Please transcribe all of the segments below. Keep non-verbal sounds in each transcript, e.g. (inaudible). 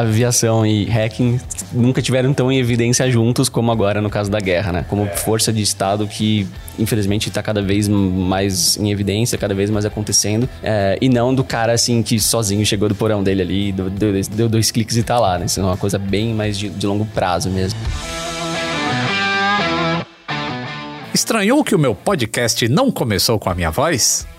aviação e hacking nunca tiveram tão em evidência juntos como agora no caso da guerra, né? Como força de Estado que, infelizmente, está cada vez mais em evidência, cada vez mais acontecendo. É, e não do cara, assim, que sozinho chegou do porão dele ali, deu, deu, deu dois cliques e tá lá, né? Isso é uma coisa bem mais de, de longo prazo mesmo. Estranhou que o meu podcast não começou com a minha voz?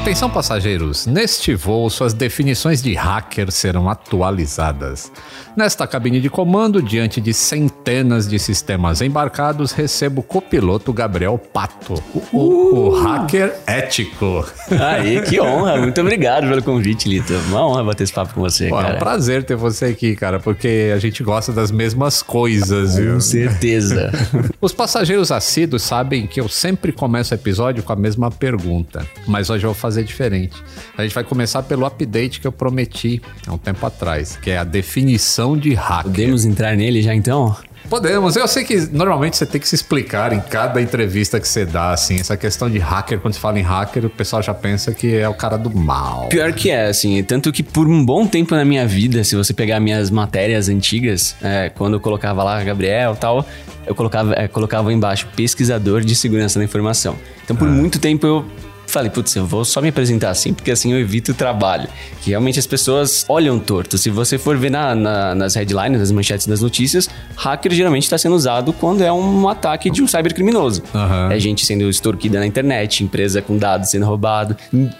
Atenção passageiros, neste voo suas definições de hacker serão atualizadas. Nesta cabine de comando, diante de centenas de sistemas embarcados, recebo o copiloto Gabriel Pato, o, uh! o hacker ético. (laughs) Aí, que honra, muito obrigado pelo convite, Lito. Uma honra bater esse papo com você, Pô, cara. É um prazer ter você aqui, cara, porque a gente gosta das mesmas coisas, com viu? Com certeza. (laughs) Os passageiros assíduos sabem que eu sempre começo o episódio com a mesma pergunta, mas hoje eu vou fazer fazer diferente. A gente vai começar pelo update que eu prometi há um tempo atrás, que é a definição de hacker. Podemos entrar nele já então? Podemos. Eu sei que normalmente você tem que se explicar em cada entrevista que você dá, assim, essa questão de hacker, quando se fala em hacker, o pessoal já pensa que é o cara do mal. Pior que é, assim, tanto que por um bom tempo na minha vida, se você pegar minhas matérias antigas, é, quando eu colocava lá Gabriel e tal, eu colocava, é, colocava embaixo pesquisador de segurança da informação. Então, por ah. muito tempo eu Falei, putz, eu vou só me apresentar assim, porque assim eu evito o trabalho. Que realmente as pessoas olham torto. Se você for ver na, na, nas headlines, nas manchetes das notícias, hacker geralmente está sendo usado quando é um ataque de um cybercriminoso. Uhum. É gente sendo extorquida na internet, empresa com dados sendo roubado.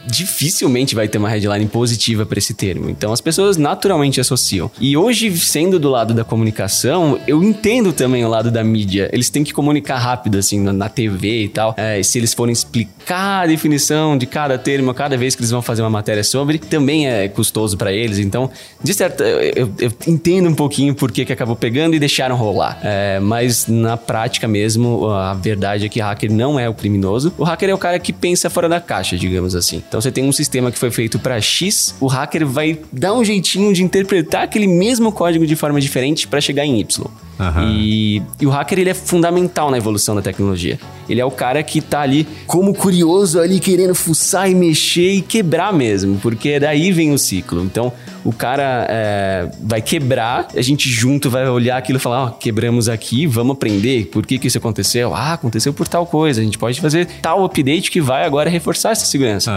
Dificilmente vai ter uma headline positiva para esse termo. Então as pessoas naturalmente associam. E hoje, sendo do lado da comunicação, eu entendo também o lado da mídia. Eles têm que comunicar rápido, assim, na, na TV e tal. É, se eles forem explicar a definição definição de cada termo, cada vez que eles vão fazer uma matéria sobre, também é custoso para eles. Então, de certo, eu, eu, entendo um pouquinho por que, que acabou pegando e deixaram rolar. É, mas na prática mesmo, a verdade é que hacker não é o criminoso. O hacker é o cara que pensa fora da caixa, digamos assim. Então, você tem um sistema que foi feito para X, o hacker vai dar um jeitinho de interpretar aquele mesmo código de forma diferente para chegar em Y. Uhum. E, e, o hacker ele é fundamental na evolução da tecnologia. Ele é o cara que tá ali como curioso ali querendo fuçar e mexer e quebrar mesmo, porque daí vem o ciclo. Então, o cara é, vai quebrar, a gente junto vai olhar aquilo e falar, ó, oh, quebramos aqui, vamos aprender por que que isso aconteceu. Ah, aconteceu por tal coisa, a gente pode fazer tal update que vai agora reforçar essa segurança.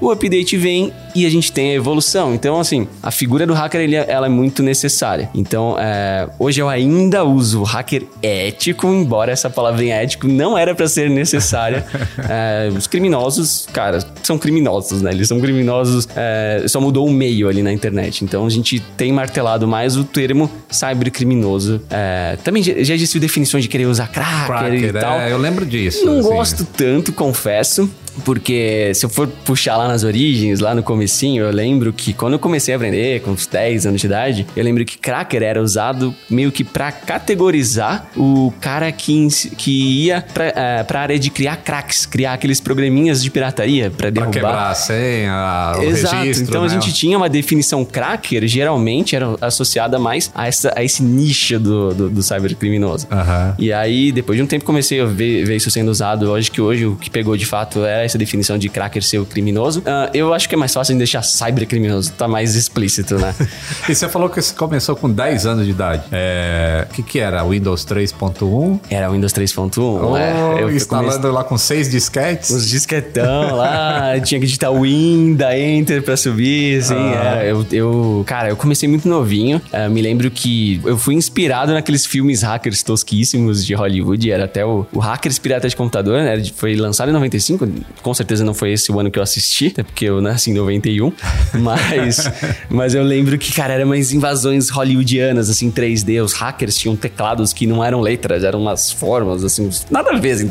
Uhum. O update vem e a gente tem a evolução. Então, assim, a figura do hacker, ele, ela é muito necessária. Então, é, hoje eu ainda uso hacker ético, embora essa palavrinha ético não era para ser necessária. (laughs) é, os criminosos, cara, são criminosos, né? Eles são criminosos, é, só mudou o meio ali na internet. Então a gente tem martelado mais o termo cybercriminoso. É, também já existiu definições de querer usar cracker, cracker e tal. É, eu lembro disso. Não assim. gosto tanto, confesso. Porque se eu for puxar lá nas origens, lá no comecinho, eu lembro que quando eu comecei a aprender, com uns 10 anos de idade, eu lembro que cracker era usado meio que para categorizar o cara que, que ia pra, uh, pra área de criar cracks, criar aqueles programinhas de pirataria para derrubar. Pra quebrar a senha, o Exato. registro, então né? a gente tinha uma definição cracker, geralmente era associada mais a, essa, a esse nicho do, do, do cybercriminoso. Uhum. E aí, depois de um tempo, comecei a ver, ver isso sendo usado. Lógico que hoje o que pegou de fato é essa definição de cracker ser o criminoso. Uh, eu acho que é mais fácil em deixar cybercriminoso, tá mais explícito, né? (laughs) e você falou que você começou com 10 anos de idade. É... O que que era? Windows 3.1? Era Windows 3.1. Oh, é, eu instalando lá com seis disquetes? Os disquetão lá, (laughs) tinha que digitar Win, da Enter pra subir, assim. Ah. É, eu, eu, cara, eu comecei muito novinho. Uh, me lembro que eu fui inspirado naqueles filmes hackers tosquíssimos de Hollywood. Era até o, o Hackers Pirata de Computador, né? Foi lançado em 95. Com certeza não foi esse o ano que eu assisti, até porque eu nasci em 91. (laughs) Mas, mas eu lembro que, cara, eram umas invasões hollywoodianas, assim, 3D. Os hackers tinham teclados que não eram letras, eram umas formas, assim, nada a ver, assim,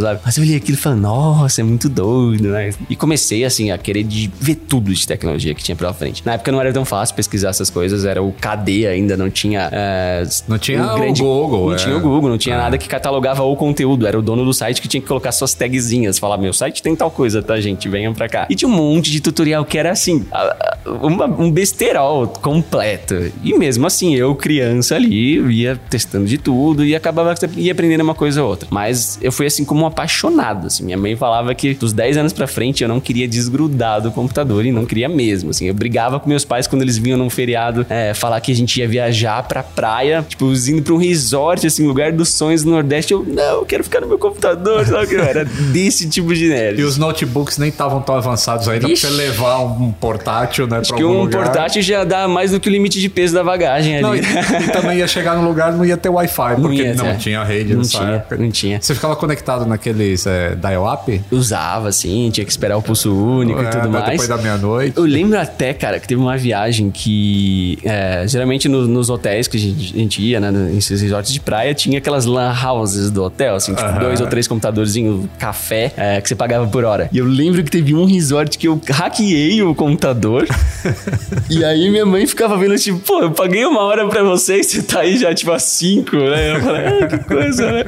sabe? Mas eu olhei aquilo e falei, nossa, é muito doido, né? E comecei, assim, a querer de ver tudo de tecnologia que tinha pela frente. Na época não era tão fácil pesquisar essas coisas, era o KD ainda, não tinha. É, não tinha um grande, o Google. Não é. tinha o Google, não tinha é. nada que catalogava o conteúdo. Era o dono do site que tinha que colocar suas tagzinhas. Falar, meu site tem tal coisa, tá, gente? Venham pra cá. E tinha um monte de tutorial que era assim, uma, um besterol completo. E mesmo assim, eu, criança ali, ia testando de tudo e acabava ia aprendendo uma coisa ou outra. Mas eu fui assim como um apaixonado, assim. Minha mãe falava que dos 10 anos pra frente eu não queria desgrudar do computador e não queria mesmo, assim. Eu brigava com meus pais quando eles vinham num feriado é, falar que a gente ia viajar pra praia, tipo, indo pra um resort, assim, lugar dos sonhos do Nordeste. Eu, não, eu quero ficar no meu computador, sabe? era desse tipo de E os notebooks nem estavam tão avançados ainda Ixi. pra você levar um portátil, né? Acho que um lugar. portátil já dá mais do que o limite de peso da bagagem ali. Não, e, e também ia chegar no lugar não ia ter Wi-Fi, porque não, não tinha rede não nessa tinha, época. Não tinha. Você ficava conectado naqueles é, dial-up? Usava, sim, tinha que esperar o pulso único é, e tudo mais. Depois da meia-noite. Eu lembro até, cara, que teve uma viagem que é, geralmente no, nos hotéis que a gente, a gente ia, né, nesses resorts de praia, tinha aquelas lan houses do hotel, assim, tipo, uh -huh. dois ou três computadorzinhos, café, é, que você pagava por hora. E eu lembro que teve um resort que eu hackeei o computador. (laughs) e aí minha mãe ficava vendo, tipo, pô, eu paguei uma hora pra você e você tá aí já, tipo, a cinco, né? Eu falei, ah, que coisa, né?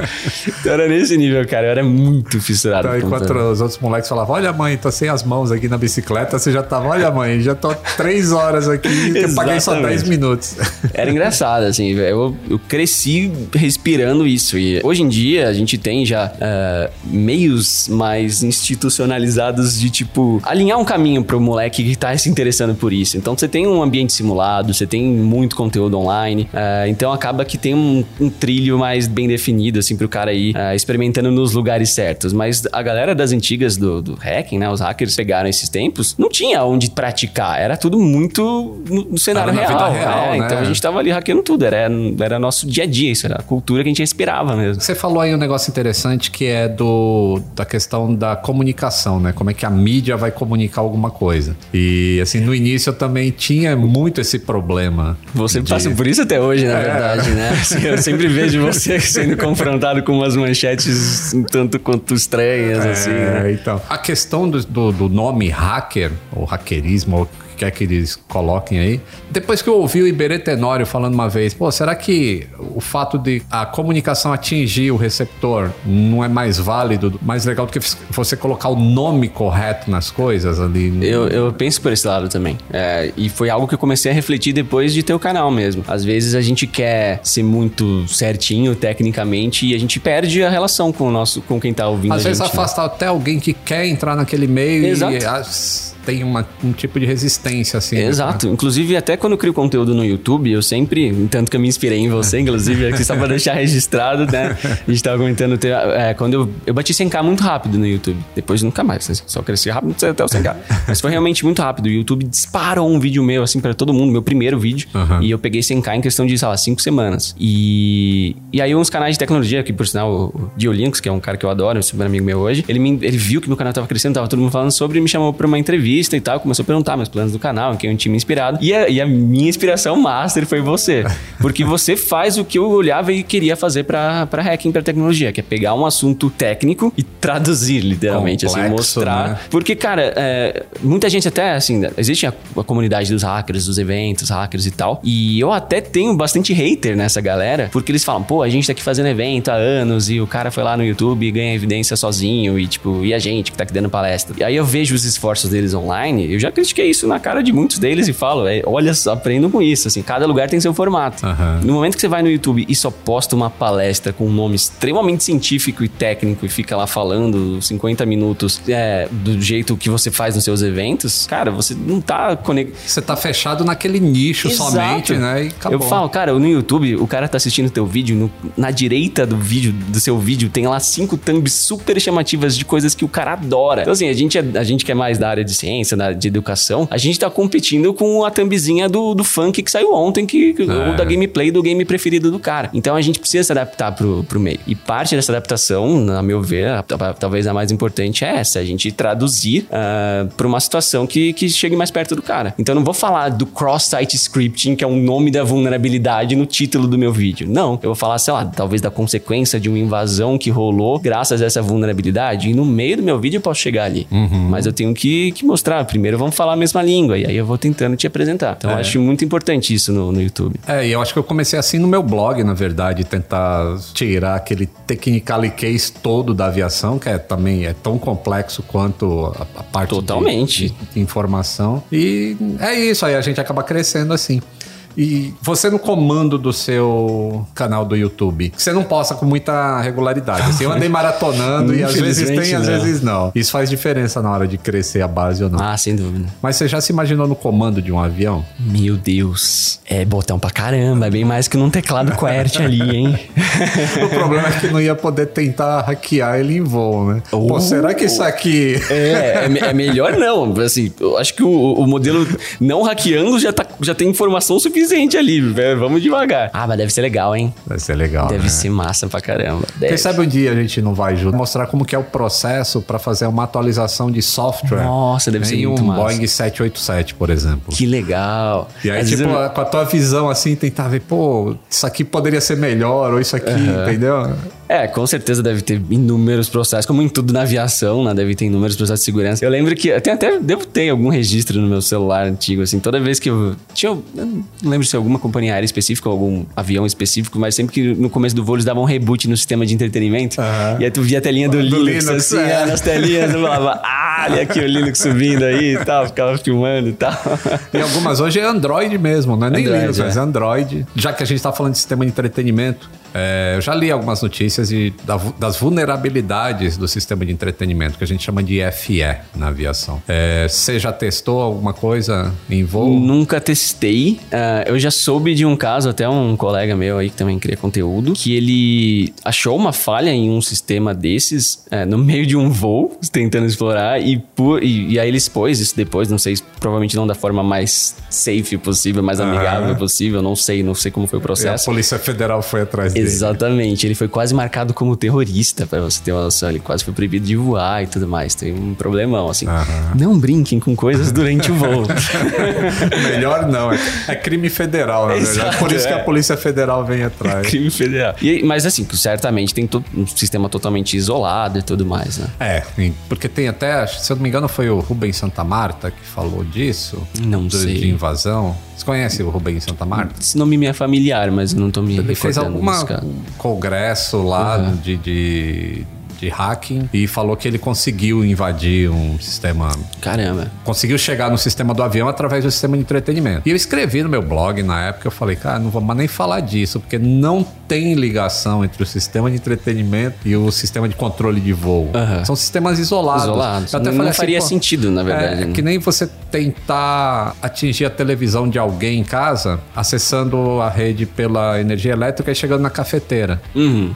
Então era nesse nível, cara. Eu era muito fissurado. Então, enquanto os outros moleques falavam, olha, mãe, tô sem as mãos aqui na bicicleta, você já tava, olha, mãe, já tô três horas aqui, eu paguei só dez minutos. (laughs) Era engraçado, assim, eu, eu cresci respirando isso. E hoje em dia a gente tem já uh, meios mais institucionalizados de, tipo, alinhar um caminho pro moleque que tá se interessando por isso. Então você tem um ambiente simulado, você tem muito conteúdo online, uh, então acaba que tem um, um, trilho mais bem definido, assim, pro cara ir uh, experimentando nos lugares certos. Mas a galera das antigas do, do hacking, né, os hackers pegaram esses tempos, não tinha onde praticar, era tudo muito no, no cenário real. real é, né? Então a gente tava ali hackeando tudo, era, era nosso dia a dia, isso era a cultura que a gente esperava mesmo. Você falou aí um negócio interessante que é do da questão da comunicação, né? Como é que a mídia vai comunicar alguma coisa. E assim, no início eu também tinha muito esse problema. Você de... passa por isso até hoje, na é. verdade, né? (laughs) Assim, eu sempre vejo você (laughs) sendo confrontado com umas manchetes um tanto quanto estranhas, é, assim. Né? Então, a questão do, do, do nome hacker, ou hackerismo, ou quer que eles coloquem aí. Depois que eu ouvi o Iberê Tenório falando uma vez, pô, será que o fato de a comunicação atingir o receptor não é mais válido, mais legal do que você colocar o nome correto nas coisas ali? Eu, eu penso por esse lado também. É, e foi algo que eu comecei a refletir depois de ter o canal mesmo. Às vezes a gente quer ser muito certinho tecnicamente e a gente perde a relação com o nosso, com quem tá ouvindo. Às vezes gente, afasta né? até alguém que quer entrar naquele meio Exato. e as tem uma, um tipo de resistência, assim. Né? Exato. Né? Inclusive, até quando eu crio conteúdo no YouTube, eu sempre, tanto que eu me inspirei em você, inclusive, aqui só pra (laughs) deixar registrado, né? A gente tava comentando, é, quando eu, eu bati 100k muito rápido no YouTube. Depois nunca mais, né? só cresci rápido até o 100k. Mas foi realmente muito rápido. O YouTube disparou um vídeo meu, assim, para todo mundo, meu primeiro vídeo. Uhum. E eu peguei 100k em questão de, sei lá, 5 semanas. E, e aí uns canais de tecnologia, que por sinal, o Diolinks, que é um cara que eu adoro, é super amigo meu hoje, ele, me, ele viu que meu canal tava crescendo, tava todo mundo falando sobre, e me chamou pra uma entrevista e tal, começou a perguntar meus planos do canal, em quem eu tinha me inspirado. E a, e a minha inspiração master foi você. (laughs) Porque você faz o que eu olhava e queria fazer para hacking, para tecnologia, que é pegar um assunto técnico e traduzir, literalmente, assim, Complexo, assim, mostrar. Né? Porque, cara, é, muita gente até, assim, existe a, a, comunidade dos hackers, dos eventos, hackers e tal. E eu até tenho bastante hater nessa galera, porque eles falam, pô, a gente tá aqui fazendo evento há anos e o cara foi lá no YouTube e ganha evidência sozinho e, tipo, e a gente que tá aqui dando palestra. E aí eu vejo os esforços deles online, eu já critiquei isso na cara de muitos deles e falo, é, olha, aprendam com isso, assim, cada lugar tem seu formato. Aham. No momento que você vai no YouTube e só posta uma palestra com um nome extremamente científico e técnico e fica lá falando 50 minutos é, do jeito que você faz nos seus eventos, cara, você não tá conectado. Você tá fechado naquele nicho somente, né? E acabou. Eu falo, cara, no YouTube, o cara tá assistindo teu vídeo, no- na direita do vídeo, do seu vídeo, tem lá cinco thumbs super chamativas de coisas que o cara adora. Então, assim, a gente, é- a gente que é mais da área de ciência, da, de educação, a gente tá competindo com a thumbzinha do, do funk que saiu ontem, que, É. ou da gameplay do game preferido do cara. Então a gente precisa se adaptar pro, pro meio. E parte dessa adaptação, na meu ver, a- a- talvez a mais importante é essa, a gente traduzir ah, pra uma situação que, que chegue mais perto do cara. Então eu não vou falar do cross-site scripting, que é o nome da vulnerabilidade no título do meu vídeo. Não, eu vou falar, sei lá, talvez da consequência de uma invasão que rolou graças a essa vulnerabilidade. E no meio do meu vídeo eu posso chegar ali. Mas eu tenho que, que mostrar. Primeiro vamos falar a mesma língua, e aí eu vou tentando te apresentar. Então eu acho muito importante isso no, no YouTube. É, e eu acho que eu comecei assim no meu blog, na verdade, tentar tirar aquele technically case todo da aviação, que é também é tão complexo quanto a, a parte Totalmente. de, de informação. E é isso, aí a gente acaba crescendo assim. E você no comando do seu canal do YouTube, você não posta com muita regularidade. Assim, eu andei (laughs) maratonando e às vezes tem, Infelizmente, às não. vezes não. Isso faz diferença na hora de crescer a base ou não. Ah, sem dúvida. Mas você já se imaginou no comando de um avião? Meu Deus. É botão pra caramba. É bem mais que num teclado QWERTY ali, hein? (laughs) O problema é que não ia poder tentar hackear ele em voo, né? Pô, Oh. será que isso aqui. É, é, é melhor não. Assim, eu acho que o, o modelo não hackeando já, tá, já tem informação suficiente ali. velho. Vamos devagar. Ah, mas deve ser legal, hein? Vai ser legal. Deve né? ser massa pra caramba. Quem Deve. sabe um dia a gente não vai junto mostrar como que é o processo para fazer uma atualização de software Nossa, deve ser muito um massa. Boeing 787, por exemplo. Que legal. E aí, Às tipo, eu- com a tua visão assim, tentar ver, pô, isso aqui poderia ser melhor, ou isso aqui, entendeu? É, com certeza deve ter inúmeros processos, como em tudo na aviação, né? Deve ter inúmeros processos de segurança. Eu lembro que até, até devo ter algum registro no meu celular antigo, assim, toda vez que eu. Tinha. Eu não lembro se alguma companhia aérea específica ou algum avião específico, mas sempre que no começo do voo eles davam um reboot no sistema de entretenimento. Aham. E aí tu via a telinha do, Do Linux, Linux, assim, é. é, nas telinhas, eu falava, (laughs) ah, olha aqui o Linux subindo aí e tal, ficava filmando e tal. E algumas hoje é Android mesmo, não é nem Android, Linux, é. mas é Android. Já que a gente tá falando de sistema de entretenimento, é, eu já li algumas notícias de, da das vulnerabilidades do sistema de entretenimento, que a gente chama de FE na aviação. É, você já testou alguma coisa em voo? Nunca testei. Ah, eu já soube de um caso, até um colega meu aí que também cria conteúdo, que ele achou uma falha em um sistema desses eh, no meio de um voo, (laughs) tentando explorar, e, por- e, e aí ele expôs isso depois, não sei, provavelmente não da forma mais safe possível, mais amigável possível, não sei, não sei como foi o E a processo. Polícia Federal foi atrás dele. Exatamente, ele foi quase marcado como terrorista, pra você ter uma noção. Ele quase foi proibido de voar e tudo mais. Tem um problemão, assim. Aham. Não brinquem com coisas durante o voo. (laughs) Melhor não, é, é crime federal, na verdade. Exato, Por isso que é. a Polícia Federal vem (laughs) atrás. Crime federal. E, mas assim, certamente tem um sistema totalmente isolado e tudo mais, né? É, porque tem até, se eu não me engano, foi o Rubens Santa Marta que falou disso. Não do- sei. De invasão. Você conhece o Rubens Santa Marta? Esse nome me é familiar, mas não tô me Ele fez alguma. Um congresso lá de, de, de hacking e falou que ele conseguiu invadir um sistema. Caramba. Conseguiu chegar no sistema do avião através do sistema de entretenimento. E eu escrevi no meu blog na época, eu falei, cara, não vou mais nem falar disso, porque não tem ligação entre o sistema de entretenimento e o sistema de controle de voo. Aham. São sistemas isolados. Isolados. Eu até Não- falei não assim, faria sentido, na verdade, É, né? que nem você tentar atingir a televisão de alguém em casa, acessando a rede pela energia elétrica e chegando na cafeteira. Uhum.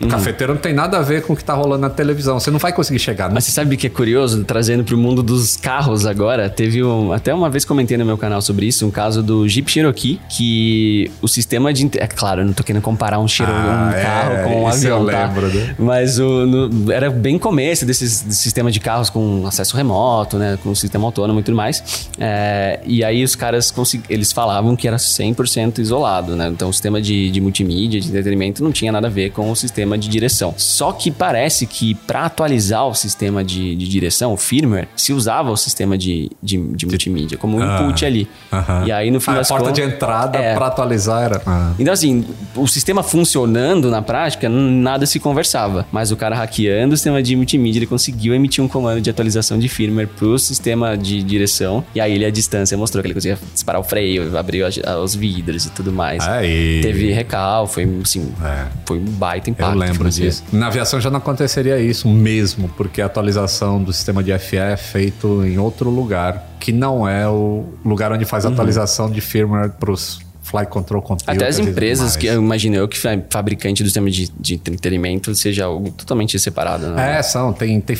O cafeteiro não tem nada a ver com o que tá rolando na televisão. Você não vai conseguir chegar. Mas você sabe o que é curioso? Trazendo pro mundo dos carros agora, teve um. Até uma vez comentei no meu canal sobre isso, um caso do Jeep Cherokee, que o sistema de. É claro, eu não tô querendo comparar um, Chiro, Ah, um carro é, com um avião, eu tá? lembro, né? Mas o, no- era bem começo desses desse sistema de carros com acesso remoto, né? Com sistema autônomo e tudo mais. É, e aí os caras eles falavam que era 100% isolado, né? Então o sistema de, de multimídia, de entretenimento, não tinha nada a ver com o sistema sistema de direção. Só que parece que para atualizar o sistema de, de direção, o firmware, se usava o sistema de, de, de multimídia como um Ah, input ali. aham. E aí no fim Ah, a das porta contas, de entrada É. pra atualizar era. Ah. então, assim, o sistema funcionando na prática, nada se conversava. Mas o cara hackeando o sistema de multimídia, ele conseguiu emitir um comando de atualização de firmware pro sistema de direção. E aí ele, à distância, mostrou que ele conseguia disparar o freio, abrir os vidros e tudo mais. Aí. Teve recal, foi, assim, É. foi um baita impacto. Lembro disso. Na aviação já não aconteceria isso mesmo, porque a atualização do sistema de FE é feito em outro lugar, que não é o lugar onde faz a atualização de firmware para os flight control computers. Até as empresas, que eu imagino eu que fa- fabricante do sistema de, de entretenimento seja algo totalmente separado, né? É, são. Tem, tem,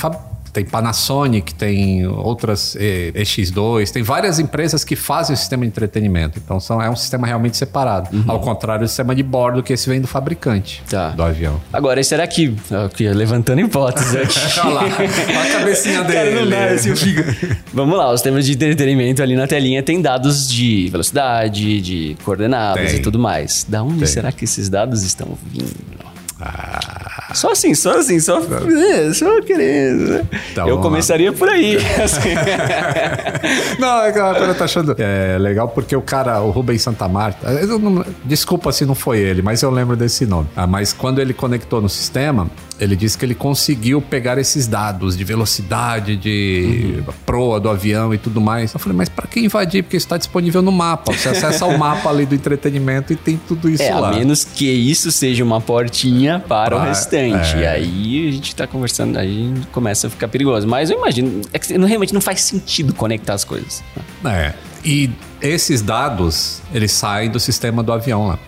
tem Panasonic, tem outras eh, EX2, tem várias empresas que fazem o sistema de entretenimento. Então são, é um sistema realmente separado. Ao contrário do sistema de bordo, que esse vem do fabricante Uhum. Tá. do avião. Agora, será que. Aqui, levantando hipóteses aqui. (laughs) Olha lá, olha a cabecinha (laughs) Cara, dele. não dá, assim, eu fico... Vamos lá, os temas de entretenimento ali na telinha tem dados de velocidade, de coordenadas Tem. e tudo mais. Da onde Tem. será que esses dados estão vindo? Ah, Só assim, só assim, só, é, só querendo, né? Tá, eu vamos lá. começaria por aí. (laughs) assim. Não, é que agora eu tô achando é, legal porque o cara, o Rubens Santa Marta, não- desculpa se não foi ele, mas eu lembro desse nome. Ah, mas quando ele conectou no sistema, ele disse que ele conseguiu pegar esses dados de velocidade, de proa do avião e tudo mais. Eu falei, mas pra que invadir? Porque isso tá disponível no mapa. Você acessa o mapa ali do entretenimento e tem tudo isso É, lá. a menos que isso seja uma portinha para o Ah, restante. é. E aí a gente tá conversando, aí começa a ficar perigoso. Mas eu imagino, é que não- realmente não faz sentido conectar as coisas. É. E esses dados, eles saem do sistema do avião lá.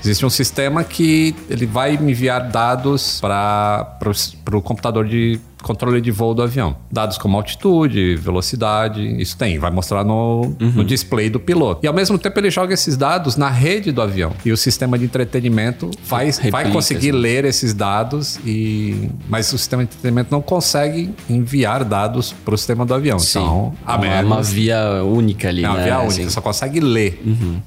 Existe um sistema que ele vai enviar dados para o computador de controle de voo do avião. Dados como altitude, velocidade, isso tem. Vai mostrar no, no display do piloto. E ao mesmo tempo ele joga esses dados na rede do avião. E o sistema de entretenimento vai, vai Replica, conseguir assim. ler esses dados e... Mas o sistema de entretenimento não consegue enviar dados para o sistema do avião. Então, a uma, menos... uma via única ali, É uma né? via assim. única, só consegue ler.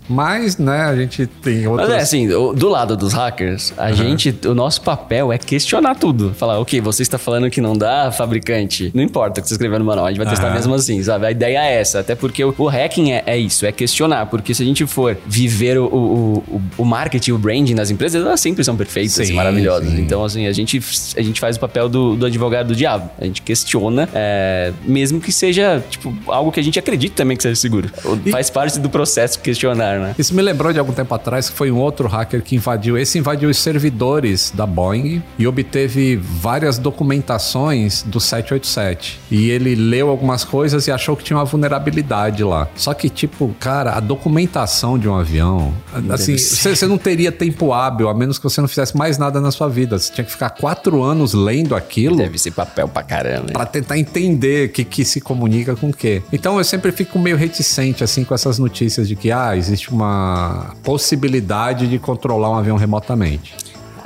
Mas, né, a gente tem outras... Mas é assim, do lado dos hackers, a gente, o nosso papel é questionar tudo. Falar, ok, você está falando que não dá, fabricante. Não importa o que você escreveu no manual, a gente vai testar mesmo assim, sabe? A ideia é essa. Até porque o, o hacking é, é isso, é questionar. Porque se a gente for viver o, o, o, marketing, o branding das empresas, elas sempre são perfeitas e Sim, maravilhosas. sim. Então, assim, a gente, a gente faz o papel do, do advogado do diabo. A gente questiona, é, mesmo que seja, tipo, algo que a gente acredita também que seja seguro. E- Faz parte do processo questionar, né? Isso me lembrou de algum tempo atrás que foi um outro hacker que invadiu. Esse invadiu os servidores da Boeing e obteve várias documentações do 787. E ele leu algumas coisas e achou que tinha uma vulnerabilidade lá. Só que, tipo, cara, a documentação de um avião, assim, você você não teria tempo hábil, a menos que você não fizesse mais nada na sua vida. Você tinha que ficar quatro anos lendo aquilo. Deve ser papel pra caramba. hein? Pra tentar entender o que, que se comunica com o quê. Então eu sempre fico meio reticente assim com essas notícias de que ah, existe uma possibilidade de controlar um avião remotamente.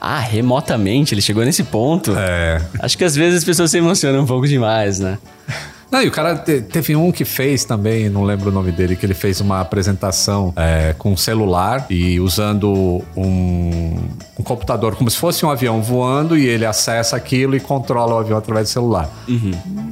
Ah, remotamente, ele chegou nesse ponto. É. Acho que às vezes as pessoas se emocionam um pouco demais, né? Não, e o cara te- teve um que fez também, não lembro o nome dele, que ele fez uma apresentação é, com um celular e usando um, um computador como se fosse um avião voando e ele acessa aquilo e controla o avião através do celular.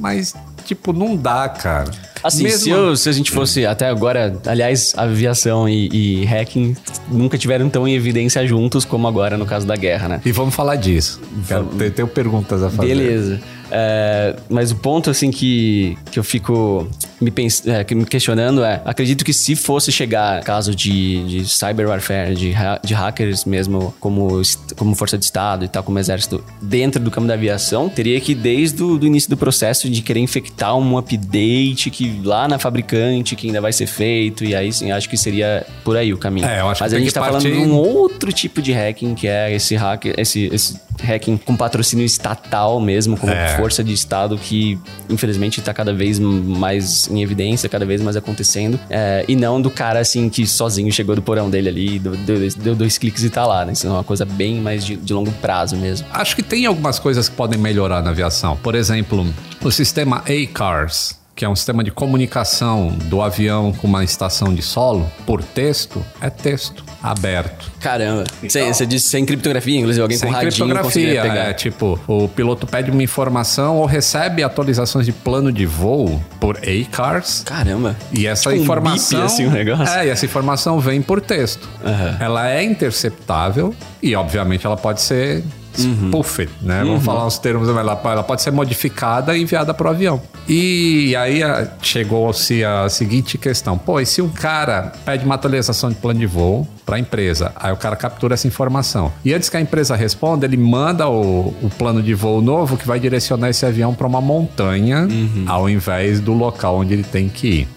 Mas, tipo, não dá, cara. Assim, Mesmo- se, eu- se a gente fosse até agora, aliás, aviação e, e hacking nunca tiveram tão em evidência juntos como agora no caso da guerra, né? E vamos falar disso. Quero, te- tenho perguntas a fazer. Beleza. É, mas o ponto, assim, que, que eu fico me, pens é, que me questionando é: acredito que se fosse chegar caso de, de cyber warfare, de, ha- de hackers mesmo, como, como força de Estado e tal, como exército, dentro do campo da aviação, teria que, desde o início do processo, de querer infectar um update que lá na fabricante, que ainda vai ser feito, e aí sim, acho que seria por aí o caminho. É, eu acho mas que a gente que tá falando partir- de um outro tipo de hacking, que é esse hacker, esse, esse hacking com patrocínio estatal mesmo, como É. força de Estado, que infelizmente tá cada vez mais em evidência, cada vez mais acontecendo. É, e não do cara assim que sozinho chegou do porão dele ali, deu, deu- deu dois cliques e tá lá, né? Isso é uma coisa bem mais de, de longo prazo mesmo. Acho que tem algumas coisas que podem melhorar na aviação. Por exemplo, o sistema A-Cars, que é um sistema de comunicação do avião com uma estação de solo, por texto, é texto aberto. Caramba. Você você disse sem criptografia, inclusive alguém Sem com radinho criptografia, pegar. é tipo, o piloto pede uma informação ou recebe atualizações de plano de voo por ACARS. Caramba. E essa Tipo um informação. bip, assim, um negócio. É, e essa informação vem por texto. Aham. Ela é interceptável e, obviamente, ela pode ser Uhum. spoofed, né? Vamos falar os termos, ela, ela pode ser modificada e enviada para o avião. E aí chegou-se a seguinte questão: pô, e se um cara pede uma atualização de plano de voo para a empresa, aí o cara captura essa informação. E antes que a empresa responda, ele manda o, o plano de voo novo que vai direcionar esse avião para uma montanha ao invés do local onde ele tem que ir.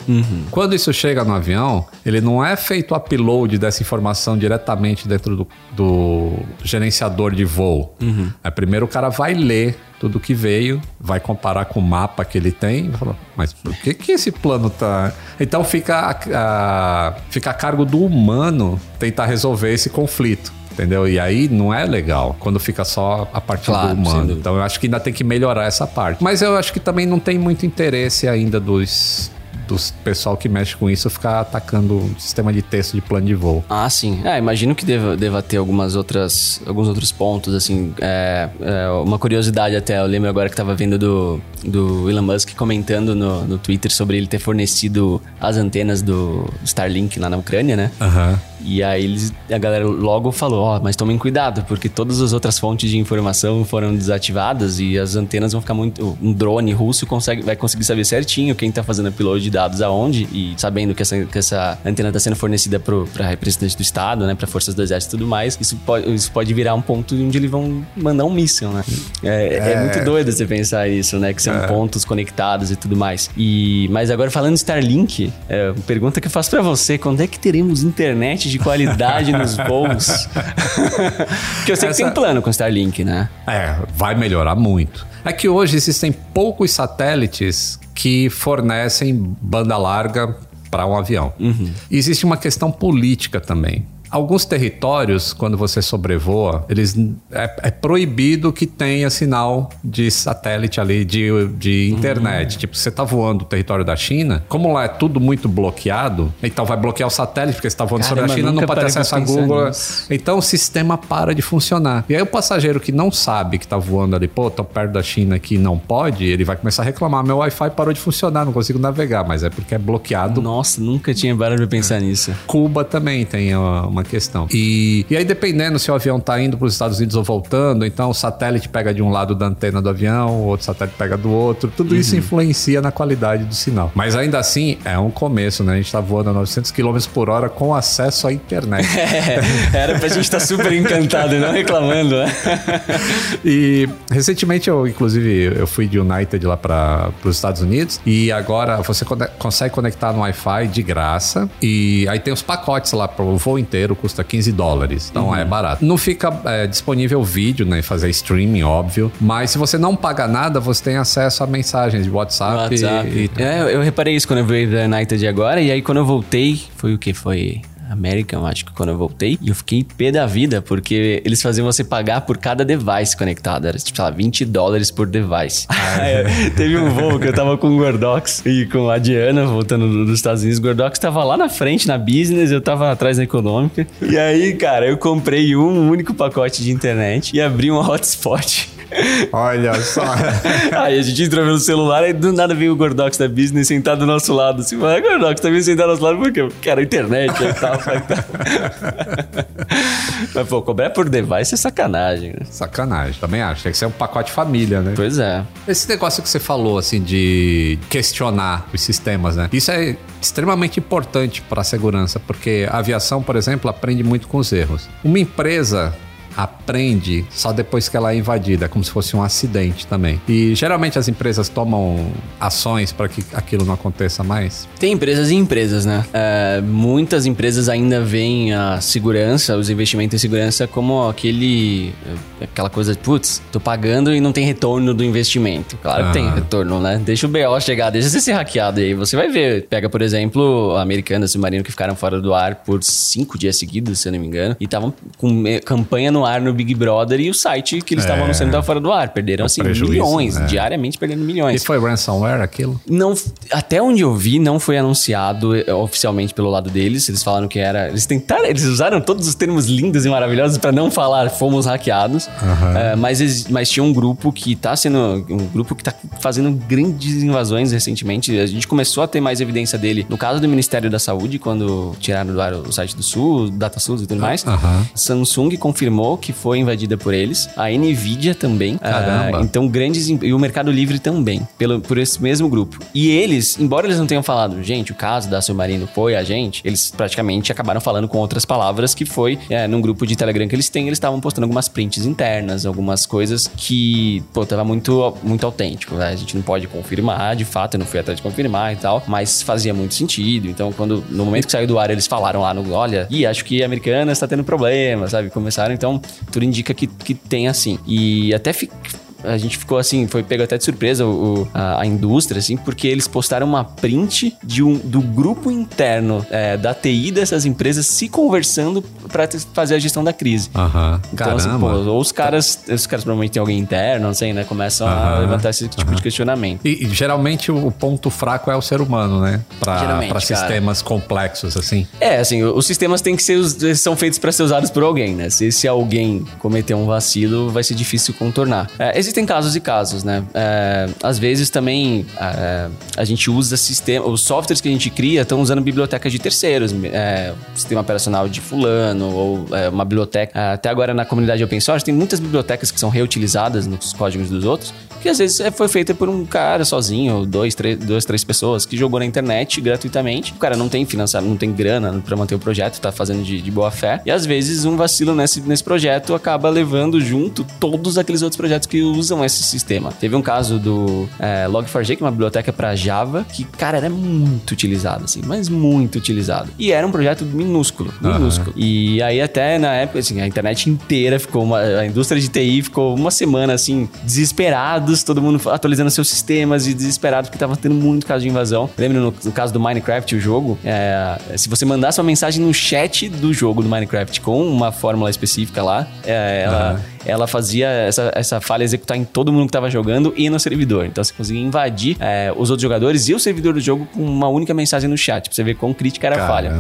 Quando isso chega no avião, ele não é feito o upload dessa informação diretamente dentro do, do gerenciador de voo. Aí primeiro o cara vai ler tudo que veio, vai comparar com o mapa que ele tem e falar, mas por que, que esse plano tá. Então fica a, a- fica a cargo do humano tentar resolver esse conflito. Entendeu? E aí não é legal quando fica só a partir Claro, do humano. Então eu acho que ainda tem que melhorar essa parte. Mas eu acho que também não tem muito interesse ainda dos, dos pessoal que mexe com isso ficar atacando o sistema de texto de plano de voo. Ah, sim. É, imagino que deva, deva ter algumas outras, alguns outros pontos, assim. É, é, uma curiosidade até, eu lembro agora que tava vendo do, do Elon Musk comentando no, no Twitter sobre ele ter fornecido as antenas do Starlink lá na Ucrânia, né? Aham. E aí eles, a galera logo falou, ó, mas tomem cuidado, porque todas as outras fontes de informação foram desativadas e as antenas vão ficar muito... Um drone russo consegue, vai conseguir saber certinho quem tá fazendo upload de dados aonde e sabendo que essa, que essa antena tá sendo fornecida pro, pra representante do Estado, né, pra forças do exército e tudo mais, isso pode, isso pode virar um ponto onde eles vão mandar um míssil, né? É, é muito doido você pensar isso, né, que são pontos conectados e tudo mais. E, mas agora falando de Starlink, é, pergunta que eu faço pra você, quando é que teremos internet de qualidade nos (laughs) voos? Porque eu sei que Essa- tem plano com Starlink, né? É, vai melhorar muito. É que hoje existem poucos satélites que fornecem banda larga para um avião. E existe uma questão política também. Alguns territórios, quando você sobrevoa, eles é, é proibido que tenha sinal de satélite ali, de, de internet. Tipo, você tá voando o território da China, como lá é tudo muito bloqueado, então vai bloquear o satélite, porque você tá voando sobre a Caramba, China, não pode ter acesso a Google. nisso. Então o sistema para de funcionar. E aí o passageiro que não sabe que tá voando ali, pô, tô perto da China aqui não pode, ele vai começar a reclamar: meu Wi-Fi parou de funcionar, não consigo navegar, mas é porque é bloqueado. Nossa, nunca tinha parado pra pensar nisso. Cuba também tem ó, uma questão. E, e aí, dependendo se o avião tá indo para os Estados Unidos ou voltando, então o satélite pega de um lado da antena do avião, o outro satélite pega do outro, tudo isso influencia na qualidade do sinal. Mas ainda assim, é um começo, né? A gente tá voando a 900 km por hora com acesso à internet. (laughs) É, era pra gente estar super encantado e não reclamando, né? (laughs) E recentemente eu, inclusive, eu fui de United lá para os Estados Unidos e agora você consegue conectar no Wi-Fi de graça e aí tem os pacotes lá para o voo inteiro, custa 15 dólares, então é barato. Não fica é, disponível vídeo, né, fazer streaming, óbvio, mas se você não paga nada, você tem acesso a mensagens de WhatsApp, WhatsApp. e, e É, eu- reparei isso quando eu veio da United agora, e aí quando eu voltei, foi o que? Foi American, acho que quando eu voltei, e eu fiquei pé da vida, porque eles faziam você pagar por cada device conectado, era tipo, sei lá, 20 dólares por device. (laughs) Aí, teve um voo que eu tava com o Gordox e com a Diana, voltando do- dos Estados Unidos, o Gordox tava lá na frente, na business, eu tava atrás na econômica, e aí, cara, eu comprei um único pacote de internet e abri um hotspot. olha só. (laughs) Aí a gente entrou pelo celular e do nada veio o Gordox da Business sentado do nosso lado. Assim, mas Gordox tá vindo sentado do nosso lado porque eu quero internet e tal. (laughs) mas, pô, cobrar por device é sacanagem, né? Sacanagem, também acho. Tem que ser um pacote família, né? Pois é. Esse negócio que você falou, assim, de questionar os sistemas, né? Isso é extremamente importante para a segurança, porque a aviação, por exemplo, aprende muito com os erros. Uma empresa aprende só depois que ela é invadida, como se fosse um acidente também. E geralmente as empresas tomam ações para que aquilo não aconteça mais. Tem empresas e empresas, né? É, muitas empresas ainda veem a segurança, os investimentos em segurança, como aquele. aquela coisa de, putz, tô pagando e não tem retorno do investimento. Claro que tem Ah. retorno, né? Deixa o BO chegar, deixa você ser hackeado aí. Você vai ver. Pega, por exemplo, a Americana, Submarino, que ficaram fora do ar por cinco dias seguidos, se eu não me engano, e estavam com campanha no no ar no Big Brother e o site que eles estavam É. anunciando estava fora do ar. Perderam, O assim, milhões, é. diariamente perdendo milhões. E foi ransomware aquilo? Não, até onde eu vi, não foi anunciado eh, oficialmente pelo lado deles. Eles falaram que era. Eles tentaram, eles usaram todos os termos lindos e maravilhosos pra não falar fomos hackeados. Eh, mas, mas tinha um grupo que tá sendo. Um grupo que tá fazendo grandes invasões recentemente. A gente começou a ter mais evidência dele no caso do Ministério da Saúde, quando tiraram do ar o site do Sul, DataSUS e tudo mais. Aham. Samsung confirmou que foi invadida por eles. A Nvidia também. Caramba. Ah, então, grandes. E o Mercado Livre também, pelo, por esse mesmo grupo. E eles, embora eles não tenham falado, gente, o caso da Submarino foi a gente, eles praticamente acabaram falando com outras palavras que foi é, num grupo de Telegram que eles têm, eles estavam postando algumas prints internas, algumas coisas que, pô, tava muito, muito autêntico, né? A gente não pode confirmar, de fato, eu não fui atrás de confirmar e tal, mas fazia muito sentido. Então, quando no momento que saiu do ar, eles falaram lá no, olha, e acho que a americana está tendo problema, sabe? Começaram, então, tudo indica que, que tem assim. E até fi- a gente ficou assim, foi pego até de surpresa o, a, a indústria, assim, porque eles postaram uma print de um, do grupo interno é, da TI dessas empresas se conversando para fazer a gestão da crise. Aham. Então, assim, pô, ou os caras, os caras provavelmente têm alguém interno, não sei, né? Começam a Aham, levantar esse tipo de questionamento. E, e geralmente o, ponto fraco é o ser humano, né? Pra, Geralmente, pra cara. sistemas complexos, assim. É, assim, os sistemas têm que ser, são feitos para ser usados por alguém, né? Se, se alguém cometer um vacilo, vai ser difícil contornar. É, existem casos e casos, né? É, às vezes também é, a gente usa sistema, os softwares que a gente cria estão usando bibliotecas de terceiros, é, sistema operacional de fulano ou é, uma biblioteca. É, Até agora na comunidade open source tem muitas bibliotecas que são reutilizadas nos códigos dos outros, que às vezes é, foi feita por um cara sozinho, dois, três, duas, três pessoas que jogou na internet gratuitamente. O cara não tem financiamento, não tem grana pra manter o projeto, tá fazendo de, de boa fé. E às vezes um vacilo nesse, nesse projeto acaba levando junto todos aqueles outros projetos que usam esse sistema. Teve um caso do é, Log4j, que é uma biblioteca pra Java, que, cara, era muito utilizado, assim, mas muito utilizado. E era um projeto minúsculo, minúsculo. E aí até na época, assim, a internet inteira ficou, uma, a indústria de TI ficou uma semana, assim, desesperados, todo mundo atualizando seus sistemas e desesperados porque tava tendo muito caso de invasão. Lembra no, no caso do Minecraft, o jogo, é, se você mandasse uma mensagem no chat do jogo do Minecraft com uma fórmula específica lá, é, ela, Aham. Ela fazia essa, essa falha executar em todo mundo que tava jogando e no servidor. Então você conseguia invadir é, os outros jogadores e o servidor do jogo com uma única mensagem no chat, pra você ver quão crítica era a falha.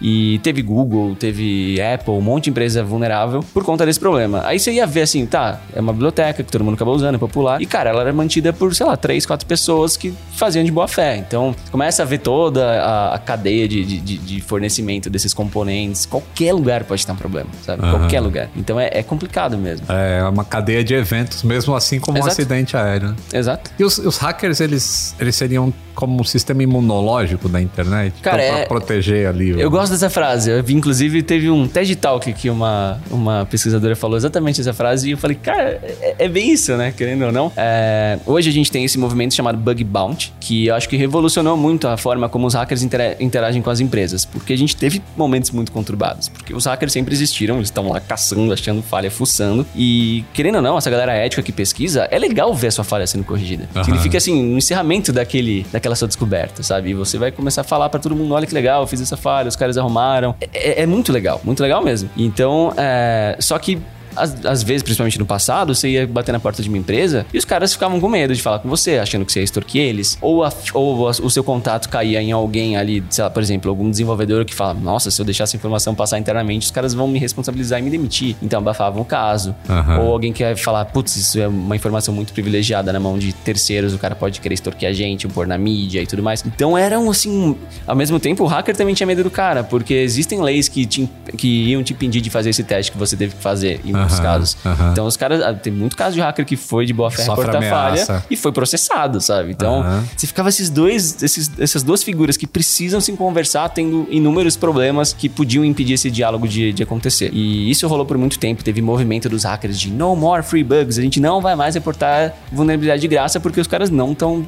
E teve Google, teve Apple, um monte de empresa vulnerável por conta desse problema. Aí você ia ver assim, tá, é uma biblioteca que todo mundo acaba usando, é popular. E, cara, ela era mantida por, sei lá, três, quatro pessoas que faziam de boa fé. Então, começa a ver toda a, a cadeia de, de- de, fornecimento desses componentes. Qualquer lugar pode ter um problema, sabe? Aham. Qualquer lugar. Então, é, é complicado mesmo. É uma cadeia de eventos, mesmo assim como um Exato. acidente aéreo. Exato. E os, os hackers, eles, eles seriam como um sistema imunológico da internet? Cara, então, pra é- proteger ali. o- Eu gosto dessa frase. Eu vi, inclusive, teve um TED Talk que uma, uma pesquisadora falou exatamente essa frase e eu falei, cara, é, é bem isso, né? Querendo ou não. É, hoje a gente tem esse movimento chamado Bug Bounty, que eu acho que revolucionou muito a forma como os hackers intera- interagem com as empresas, porque a gente teve momentos muito conturbados, porque os hackers sempre existiram, eles estão lá caçando, achando falha, fuçando, e querendo ou não, essa galera ética que pesquisa, é legal ver a sua falha sendo corrigida. Aham. Significa assim, no encerramento daquele, daquela sua descoberta, sabe? E você vai começar a falar pra todo mundo: olha que legal, eu fiz essa falha, os caras arrumaram. É, é- é muito legal, muito legal mesmo. Então, é, só que. Às, às vezes, principalmente no passado, você ia bater na porta de uma empresa e os caras ficavam com medo de falar com você, achando que você ia extorquir eles. Ou, a- ou a- o seu contato caía em alguém ali, sei lá, por exemplo, algum desenvolvedor que fala: Nossa, se eu deixar essa informação passar internamente, os caras vão me responsabilizar e me demitir. Então abafavam o caso. Aham. Ou alguém quer falar, putz, isso é uma informação muito privilegiada na mão de terceiros, o cara pode querer extorquir a gente, pôr na mídia e tudo mais. Então eram assim, ao mesmo tempo o hacker também tinha medo do cara, porque existem leis que, te, que iam te impedir de fazer esse teste que você teve que fazer em Aham, casos. Então os caras, ah, tem muito caso de hacker que foi de boa fé reportar falha e foi processado, sabe? Então você ficava esses dois, esses, essas duas figuras que precisam se conversar, tendo inúmeros problemas que podiam impedir esse diálogo de, de acontecer. E isso rolou por muito tempo. Teve movimento dos hackers de no more free bugs. A gente não vai mais reportar vulnerabilidade de graça porque os caras não estão